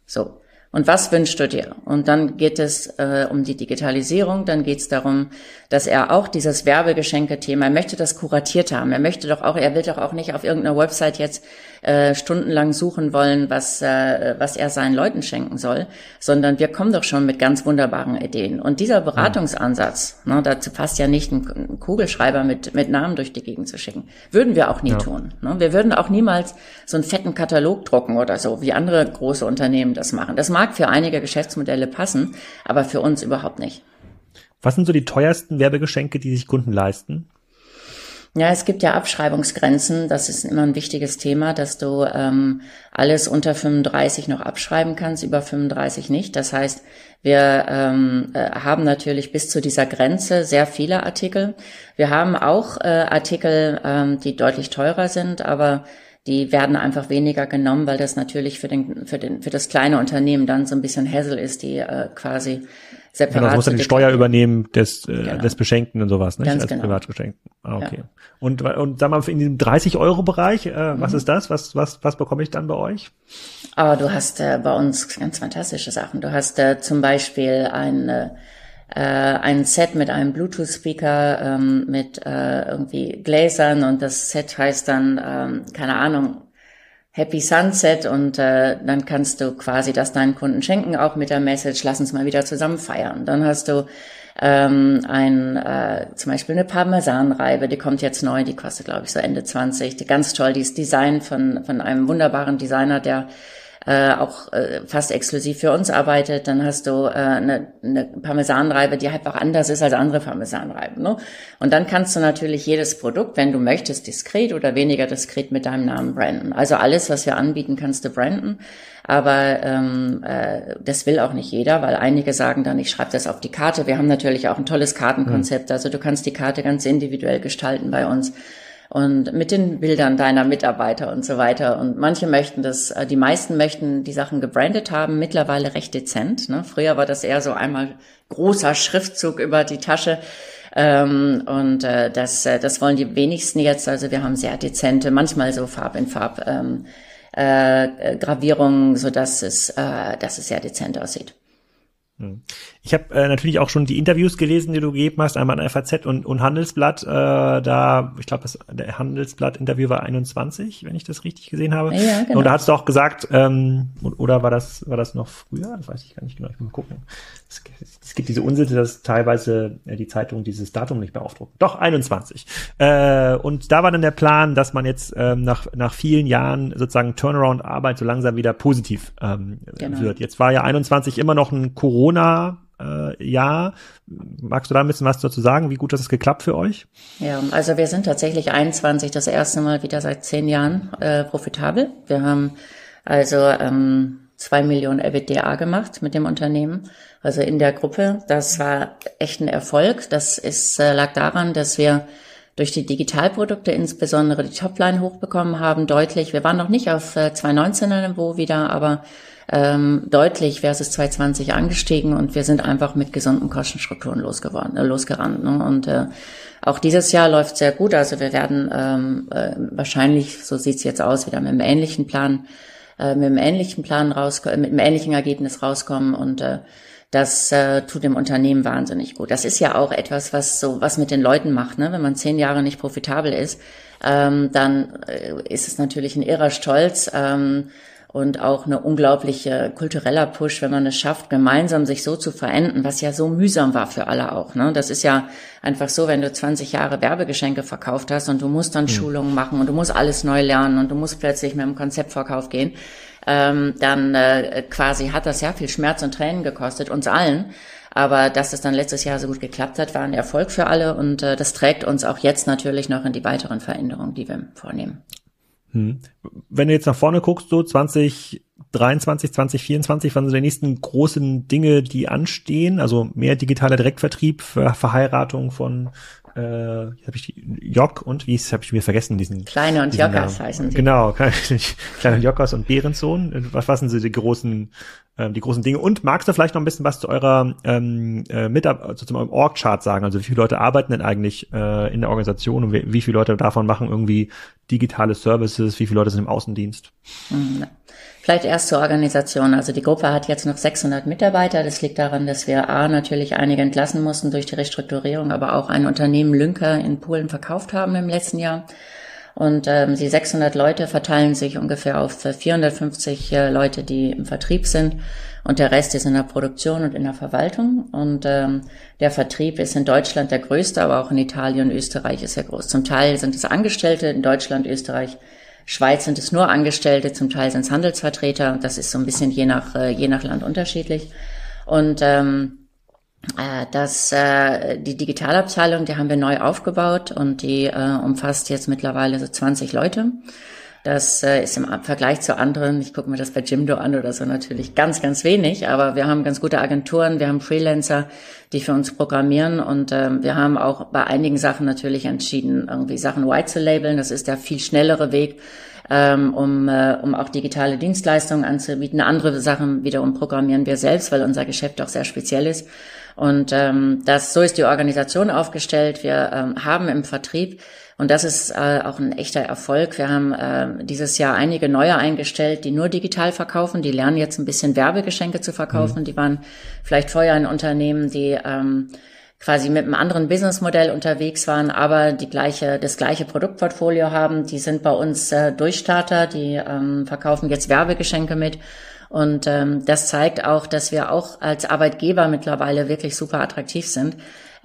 So. Und was wünschst du dir? Und dann geht es äh, um die Digitalisierung, dann geht es darum, dass er auch dieses Werbegeschenke-Thema, er möchte das kuratiert haben. Er möchte doch auch, er will doch auch nicht auf irgendeiner Website jetzt äh, stundenlang suchen wollen, was, äh, was er seinen Leuten schenken soll, sondern wir kommen doch schon mit ganz wunderbaren Ideen. Und dieser Beratungsansatz, ne, dazu passt ja nicht ein Kugelschreiber mit, mit Namen durch die Gegend zu schicken, würden wir auch nie ja. tun. Ne? Wir würden auch niemals so einen fetten Katalog drucken oder so, wie andere große Unternehmen das machen. Das mag für einige Geschäftsmodelle passen, aber für uns überhaupt nicht. Was sind so die teuersten Werbegeschenke, die sich Kunden leisten? Ja, es gibt ja Abschreibungsgrenzen. Das ist immer ein wichtiges Thema, dass du ähm, alles unter 35 noch abschreiben kannst, über 35 nicht. Das heißt, wir ähm, äh, haben natürlich bis zu dieser Grenze sehr viele Artikel. Wir haben auch äh, Artikel, ähm, die deutlich teurer sind, aber die werden einfach weniger genommen, weil das natürlich für den, für den, für das kleine Unternehmen dann so ein bisschen Hassel ist, die äh, quasi separat. Genau, das muss dann die Steuer übernehmen des, äh, genau. des Beschenkten und sowas, ne? Als genau. Privatgeschenkten. Ah, okay. Ja. Und, und sag mal, in diesem 30-Euro-Bereich, äh, mhm. was ist das? Was, was, was bekomme ich dann bei euch? Aber du hast äh, bei uns ganz fantastische Sachen. Du hast äh, zum Beispiel ein, äh, ein Set mit einem Bluetooth-Speaker, ähm, mit äh, irgendwie Gläsern und das Set heißt dann, ähm, keine Ahnung, Happy Sunset und äh, dann kannst du quasi das deinen Kunden schenken, auch mit der Message, lass uns mal wieder zusammen feiern. Dann hast du ähm, ein, äh, zum Beispiel eine Parmesanreibe, die kommt jetzt neu, die kostet glaube ich so Ende 20, die ganz toll, die ist Design von, von einem wunderbaren Designer, der äh, auch äh, fast exklusiv für uns arbeitet, dann hast du äh, eine, eine Parmesanreibe, die einfach anders ist als andere Parmesanreiben. Ne? Und dann kannst du natürlich jedes Produkt, wenn du möchtest, diskret oder weniger diskret mit deinem Namen branden. Also alles, was wir anbieten, kannst du branden. Aber ähm, äh, das will auch nicht jeder, weil einige sagen dann, ich schreibe das auf die Karte. Wir haben natürlich auch ein tolles Kartenkonzept. Also du kannst die Karte ganz individuell gestalten bei uns und mit den Bildern deiner Mitarbeiter und so weiter. Und manche möchten das, äh, die meisten möchten die Sachen gebrandet haben, mittlerweile recht dezent. Ne? Früher war das eher so einmal großer Schriftzug über die Tasche. Ähm, und äh, das, äh, das wollen die wenigsten jetzt. Also wir haben sehr dezente, manchmal so Farb in Farb ähm, äh, Gravierungen, so dass es, äh, dass es sehr dezent aussieht. Ich habe äh, natürlich auch schon die Interviews gelesen, die du gegeben hast, einmal an FAZ und, und Handelsblatt. Äh, da, ich glaube, der Handelsblatt-Interview war 21, wenn ich das richtig gesehen habe. Ja, genau. Und da hast du auch gesagt, ähm, oder war das, war das noch früher? Das weiß ich gar nicht genau. Ich muss mal gucken. Es, es gibt diese Unsitte, dass teilweise äh, die Zeitung dieses Datum nicht mehr aufdruckt. Doch, 21. Äh, und da war dann der Plan, dass man jetzt ähm, nach, nach vielen Jahren sozusagen Turnaround-Arbeit so langsam wieder positiv ähm, genau. wird. Jetzt war ja 21 immer noch ein Corona- äh, Jahr. Magst du da ein bisschen was dazu sagen? Wie gut hat es geklappt für euch? Ja, also wir sind tatsächlich 21 das erste Mal wieder seit zehn Jahren äh, profitabel. Wir haben also ähm, zwei Millionen EBITDA gemacht mit dem Unternehmen, also in der Gruppe. Das war echt ein Erfolg. Das ist, äh, lag daran, dass wir durch die Digitalprodukte insbesondere die Topline hochbekommen haben, deutlich. Wir waren noch nicht auf äh, 2019er Niveau wieder, aber ähm, deutlich versus 2020 angestiegen und wir sind einfach mit gesunden Kostenstrukturen losgeworden, äh, losgerannt. Ne? Und äh, auch dieses Jahr läuft sehr gut. Also wir werden ähm, äh, wahrscheinlich, so sieht's jetzt aus, wieder mit einem ähnlichen Plan, äh, mit einem ähnlichen Plan raus, mit einem ähnlichen Ergebnis rauskommen und äh, das äh, tut dem Unternehmen wahnsinnig gut. Das ist ja auch etwas, was so was mit den Leuten macht. Ne? Wenn man zehn Jahre nicht profitabel ist, ähm, dann äh, ist es natürlich ein irrer Stolz ähm, und auch eine unglaubliche kultureller Push, wenn man es schafft, gemeinsam sich so zu verenden, was ja so mühsam war für alle auch. Ne? Das ist ja einfach so, wenn du 20 Jahre Werbegeschenke verkauft hast und du musst dann mhm. Schulungen machen und du musst alles neu lernen und du musst plötzlich mit dem Konzeptverkauf gehen ähm, dann äh, quasi hat das ja viel Schmerz und Tränen gekostet, uns allen. Aber dass es dann letztes Jahr so gut geklappt hat, war ein Erfolg für alle und äh, das trägt uns auch jetzt natürlich noch in die weiteren Veränderungen, die wir vornehmen. Hm. Wenn du jetzt nach vorne guckst, so 2023, 2024, wann sind die nächsten großen Dinge, die anstehen? Also mehr digitaler Direktvertrieb, Verheiratung von äh, habe ich die Jock und wie ist habe ich mir vergessen diesen Kleine und Jockers heißen sie. Genau, [LAUGHS] Kleine und Jockers und Bärensohn. Was, was sind so die großen ähm, die großen Dinge? Und magst du vielleicht noch ein bisschen was zu eurer ähm, äh, Mitab also zu eurem Org-Chart sagen? Also wie viele Leute arbeiten denn eigentlich äh, in der Organisation und wie, wie viele Leute davon machen irgendwie digitale Services? Wie viele Leute sind im Außendienst? Mhm. Vielleicht erst zur Organisation. Also die Gruppe hat jetzt noch 600 Mitarbeiter. Das liegt daran, dass wir A, natürlich einige entlassen mussten durch die Restrukturierung, aber auch ein Unternehmen Lünker in Polen verkauft haben im letzten Jahr. Und ähm, die 600 Leute verteilen sich ungefähr auf 450 äh, Leute, die im Vertrieb sind. Und der Rest ist in der Produktion und in der Verwaltung. Und ähm, der Vertrieb ist in Deutschland der größte, aber auch in Italien und Österreich ist er groß. Zum Teil sind es Angestellte in Deutschland, Österreich Schweiz sind es nur Angestellte, zum Teil sind es Handelsvertreter. Das ist so ein bisschen je nach, äh, je nach Land unterschiedlich. Und ähm, äh, das, äh, die Digitalabteilung, die haben wir neu aufgebaut und die äh, umfasst jetzt mittlerweile so 20 Leute. Das äh, ist im Vergleich zu anderen, ich gucke mir das bei Jimdo an oder so natürlich ganz, ganz wenig, aber wir haben ganz gute Agenturen, wir haben Freelancer, die für uns programmieren und ähm, wir haben auch bei einigen Sachen natürlich entschieden, irgendwie Sachen white zu labeln. Das ist der viel schnellere Weg, ähm, um, äh, um auch digitale Dienstleistungen anzubieten. Andere Sachen wiederum programmieren wir selbst, weil unser Geschäft auch sehr speziell ist. Und ähm, das, so ist die Organisation aufgestellt. Wir ähm, haben im Vertrieb und das ist äh, auch ein echter Erfolg. Wir haben äh, dieses Jahr einige neue eingestellt, die nur digital verkaufen. Die lernen jetzt ein bisschen Werbegeschenke zu verkaufen. Mhm. Die waren vielleicht vorher in Unternehmen, die ähm, quasi mit einem anderen Businessmodell unterwegs waren, aber die gleiche, das gleiche Produktportfolio haben. Die sind bei uns äh, Durchstarter, die ähm, verkaufen jetzt Werbegeschenke mit. Und ähm, das zeigt auch, dass wir auch als Arbeitgeber mittlerweile wirklich super attraktiv sind.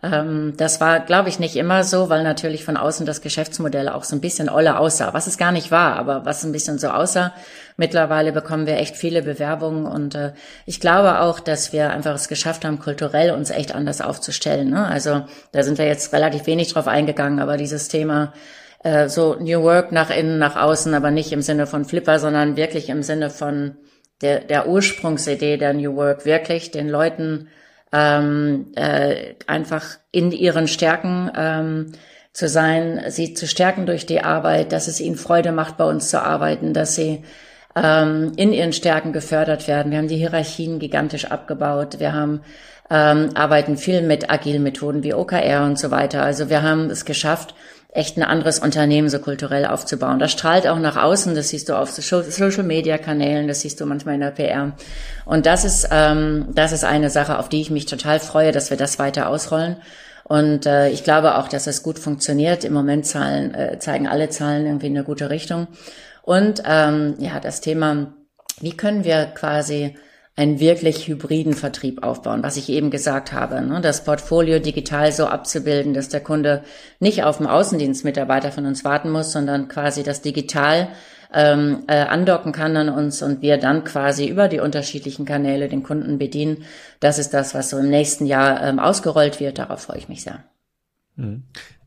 Ähm, das war, glaube ich, nicht immer so, weil natürlich von außen das Geschäftsmodell auch so ein bisschen olle aussah, was es gar nicht war, aber was ein bisschen so aussah. Mittlerweile bekommen wir echt viele Bewerbungen und äh, ich glaube auch, dass wir einfach es geschafft haben, kulturell uns echt anders aufzustellen. Ne? Also da sind wir jetzt relativ wenig drauf eingegangen, aber dieses Thema äh, so New Work nach innen, nach außen, aber nicht im Sinne von Flipper, sondern wirklich im Sinne von der, der Ursprungsidee der New Work, wirklich den Leuten ähm, äh, einfach in ihren Stärken ähm, zu sein, sie zu stärken durch die Arbeit, dass es ihnen Freude macht, bei uns zu arbeiten, dass sie ähm, in ihren Stärken gefördert werden. Wir haben die Hierarchien gigantisch abgebaut. Wir haben ähm, arbeiten viel mit agilen Methoden wie OKR und so weiter. Also wir haben es geschafft, echt ein anderes Unternehmen so kulturell aufzubauen. Das strahlt auch nach außen, das siehst du auf Social Media Kanälen, das siehst du manchmal in der PR. Und das ist, ähm, das ist eine Sache, auf die ich mich total freue, dass wir das weiter ausrollen. Und äh, ich glaube auch, dass es gut funktioniert. Im Moment zahlen, äh, zeigen alle Zahlen irgendwie in eine gute Richtung. Und ähm, ja, das Thema, wie können wir quasi einen wirklich hybriden Vertrieb aufbauen, was ich eben gesagt habe. Ne? Das Portfolio digital so abzubilden, dass der Kunde nicht auf den Außendienstmitarbeiter von uns warten muss, sondern quasi das digital ähm, äh, andocken kann an uns und wir dann quasi über die unterschiedlichen Kanäle den Kunden bedienen. Das ist das, was so im nächsten Jahr ähm, ausgerollt wird. Darauf freue ich mich sehr. Mhm.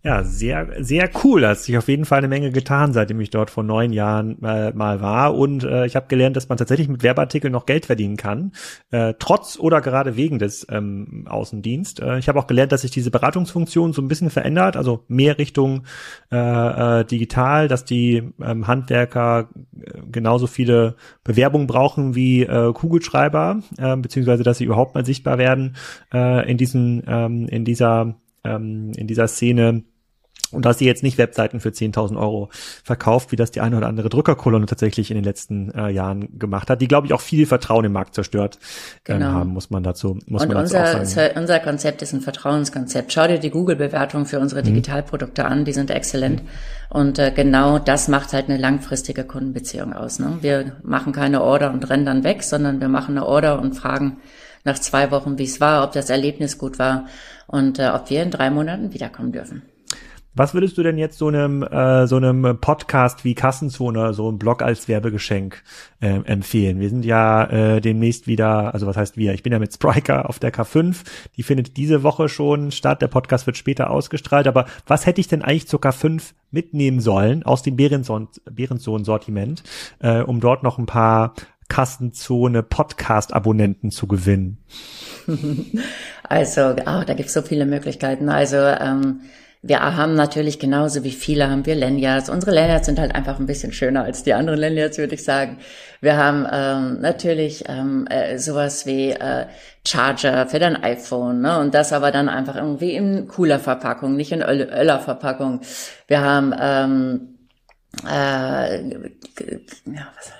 Ja, sehr, sehr cool. Hat sich auf jeden Fall eine Menge getan, seitdem ich dort vor neun Jahren äh, mal war. Und äh, ich habe gelernt, dass man tatsächlich mit Werbeartikeln noch Geld verdienen kann, äh, trotz oder gerade wegen des ähm, Außendienst. Äh, ich habe auch gelernt, dass sich diese Beratungsfunktion so ein bisschen verändert, also mehr Richtung äh, äh, digital, dass die ähm, Handwerker äh, genauso viele Bewerbungen brauchen wie äh, Kugelschreiber, äh, beziehungsweise dass sie überhaupt mal sichtbar werden äh, in diesen, ähm, in dieser ähm, in dieser Szene und dass sie jetzt nicht Webseiten für 10.000 Euro verkauft, wie das die eine oder andere Drückerkolonne tatsächlich in den letzten äh, Jahren gemacht hat, die, glaube ich, auch viel Vertrauen im Markt zerstört ähm, genau. haben, muss man dazu, muss Und man unser, dazu auch sagen. unser Konzept ist ein Vertrauenskonzept. Schau dir die Google-Bewertung für unsere mhm. Digitalprodukte an, die sind exzellent. Mhm. Und äh, genau das macht halt eine langfristige Kundenbeziehung aus. Ne? Wir machen keine Order und rennen dann weg, sondern wir machen eine Order und fragen nach zwei Wochen, wie es war, ob das Erlebnis gut war und äh, ob wir in drei Monaten wiederkommen dürfen. Was würdest du denn jetzt so einem äh, so einem Podcast wie Kassenzone, so ein Blog als Werbegeschenk äh, empfehlen? Wir sind ja äh, demnächst wieder, also was heißt wir? Ich bin ja mit Spriker auf der K5. Die findet diese Woche schon statt. Der Podcast wird später ausgestrahlt. Aber was hätte ich denn eigentlich zur K5 mitnehmen sollen aus dem Behrensohn-Sortiment, äh, um dort noch ein paar Kassenzone Podcast-Abonnenten zu gewinnen? [LAUGHS] Also, oh, da gibt's so viele Möglichkeiten. Also ähm, wir haben natürlich genauso wie viele haben wir Lanyards. Unsere Lanyards sind halt einfach ein bisschen schöner als die anderen Lanyards, würde ich sagen. Wir haben ähm, natürlich ähm, äh, sowas wie äh, Charger für dein iPhone, ne? Und das aber dann einfach irgendwie in cooler Verpackung, nicht in Öller Verpackung. Wir haben ähm, äh, ja, was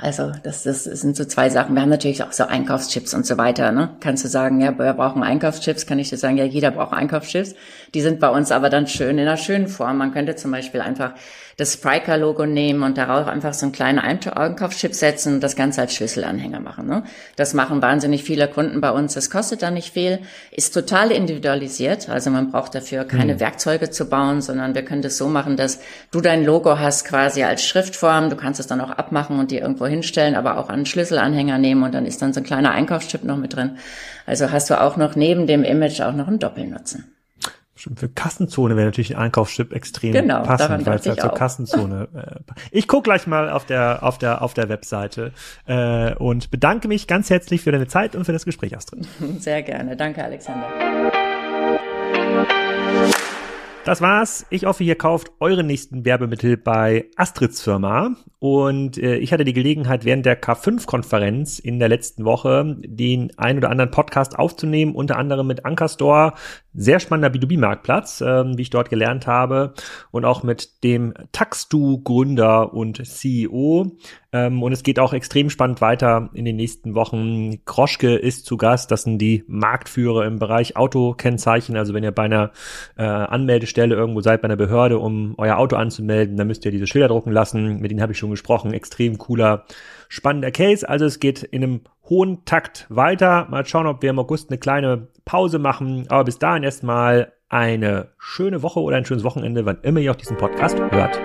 also das, das sind so zwei Sachen. Wir haben natürlich auch so Einkaufschips und so weiter. Ne? Kannst du sagen, ja, wir brauchen Einkaufschips, kann ich dir sagen, ja, jeder braucht Einkaufschips. Die sind bei uns aber dann schön in einer schönen Form. Man könnte zum Beispiel einfach das Spriker-Logo nehmen und darauf einfach so einen kleinen Einkaufschip setzen und das Ganze als Schlüsselanhänger machen. Ne? Das machen wahnsinnig viele Kunden bei uns. Das kostet dann nicht viel, ist total individualisiert. Also man braucht dafür keine mhm. Werkzeuge zu bauen, sondern wir können das so machen, dass du dein Logo hast quasi als Schriftform. Du kannst es dann auch abmachen und dir irgendwo hinstellen, aber auch einen Schlüsselanhänger nehmen und dann ist dann so ein kleiner Einkaufschip noch mit drin. Also hast du auch noch neben dem Image auch noch einen Doppelnutzen. Für Kassenzone wäre natürlich ein Einkaufschip extrem genau, passend, weil es halt zur Kassenzone. Äh, ich gucke gleich mal auf der auf der auf der Webseite äh, und bedanke mich ganz herzlich für deine Zeit und für das Gespräch, Astrid. [LAUGHS] Sehr gerne, danke Alexander. Das war's. Ich hoffe, ihr kauft eure nächsten Werbemittel bei Astrids Firma. Und äh, ich hatte die Gelegenheit, während der K5-Konferenz in der letzten Woche den ein oder anderen Podcast aufzunehmen, unter anderem mit Anker Store, sehr spannender B2B-Marktplatz, äh, wie ich dort gelernt habe, und auch mit dem Taxdu-Gründer und CEO. Ähm, und es geht auch extrem spannend weiter in den nächsten Wochen. Kroschke ist zu Gast. Das sind die Marktführer im Bereich Autokennzeichen. Also wenn ihr bei einer äh, Anmeldestelle irgendwo seid, bei einer Behörde, um euer Auto anzumelden, dann müsst ihr diese Schilder drucken lassen. Mit denen habe ich schon gesprochen. Extrem cooler, spannender Case. Also es geht in einem hohen Takt weiter. Mal schauen, ob wir im August eine kleine Pause machen. Aber bis dahin erstmal eine schöne Woche oder ein schönes Wochenende, wann immer ihr auch diesen Podcast hört.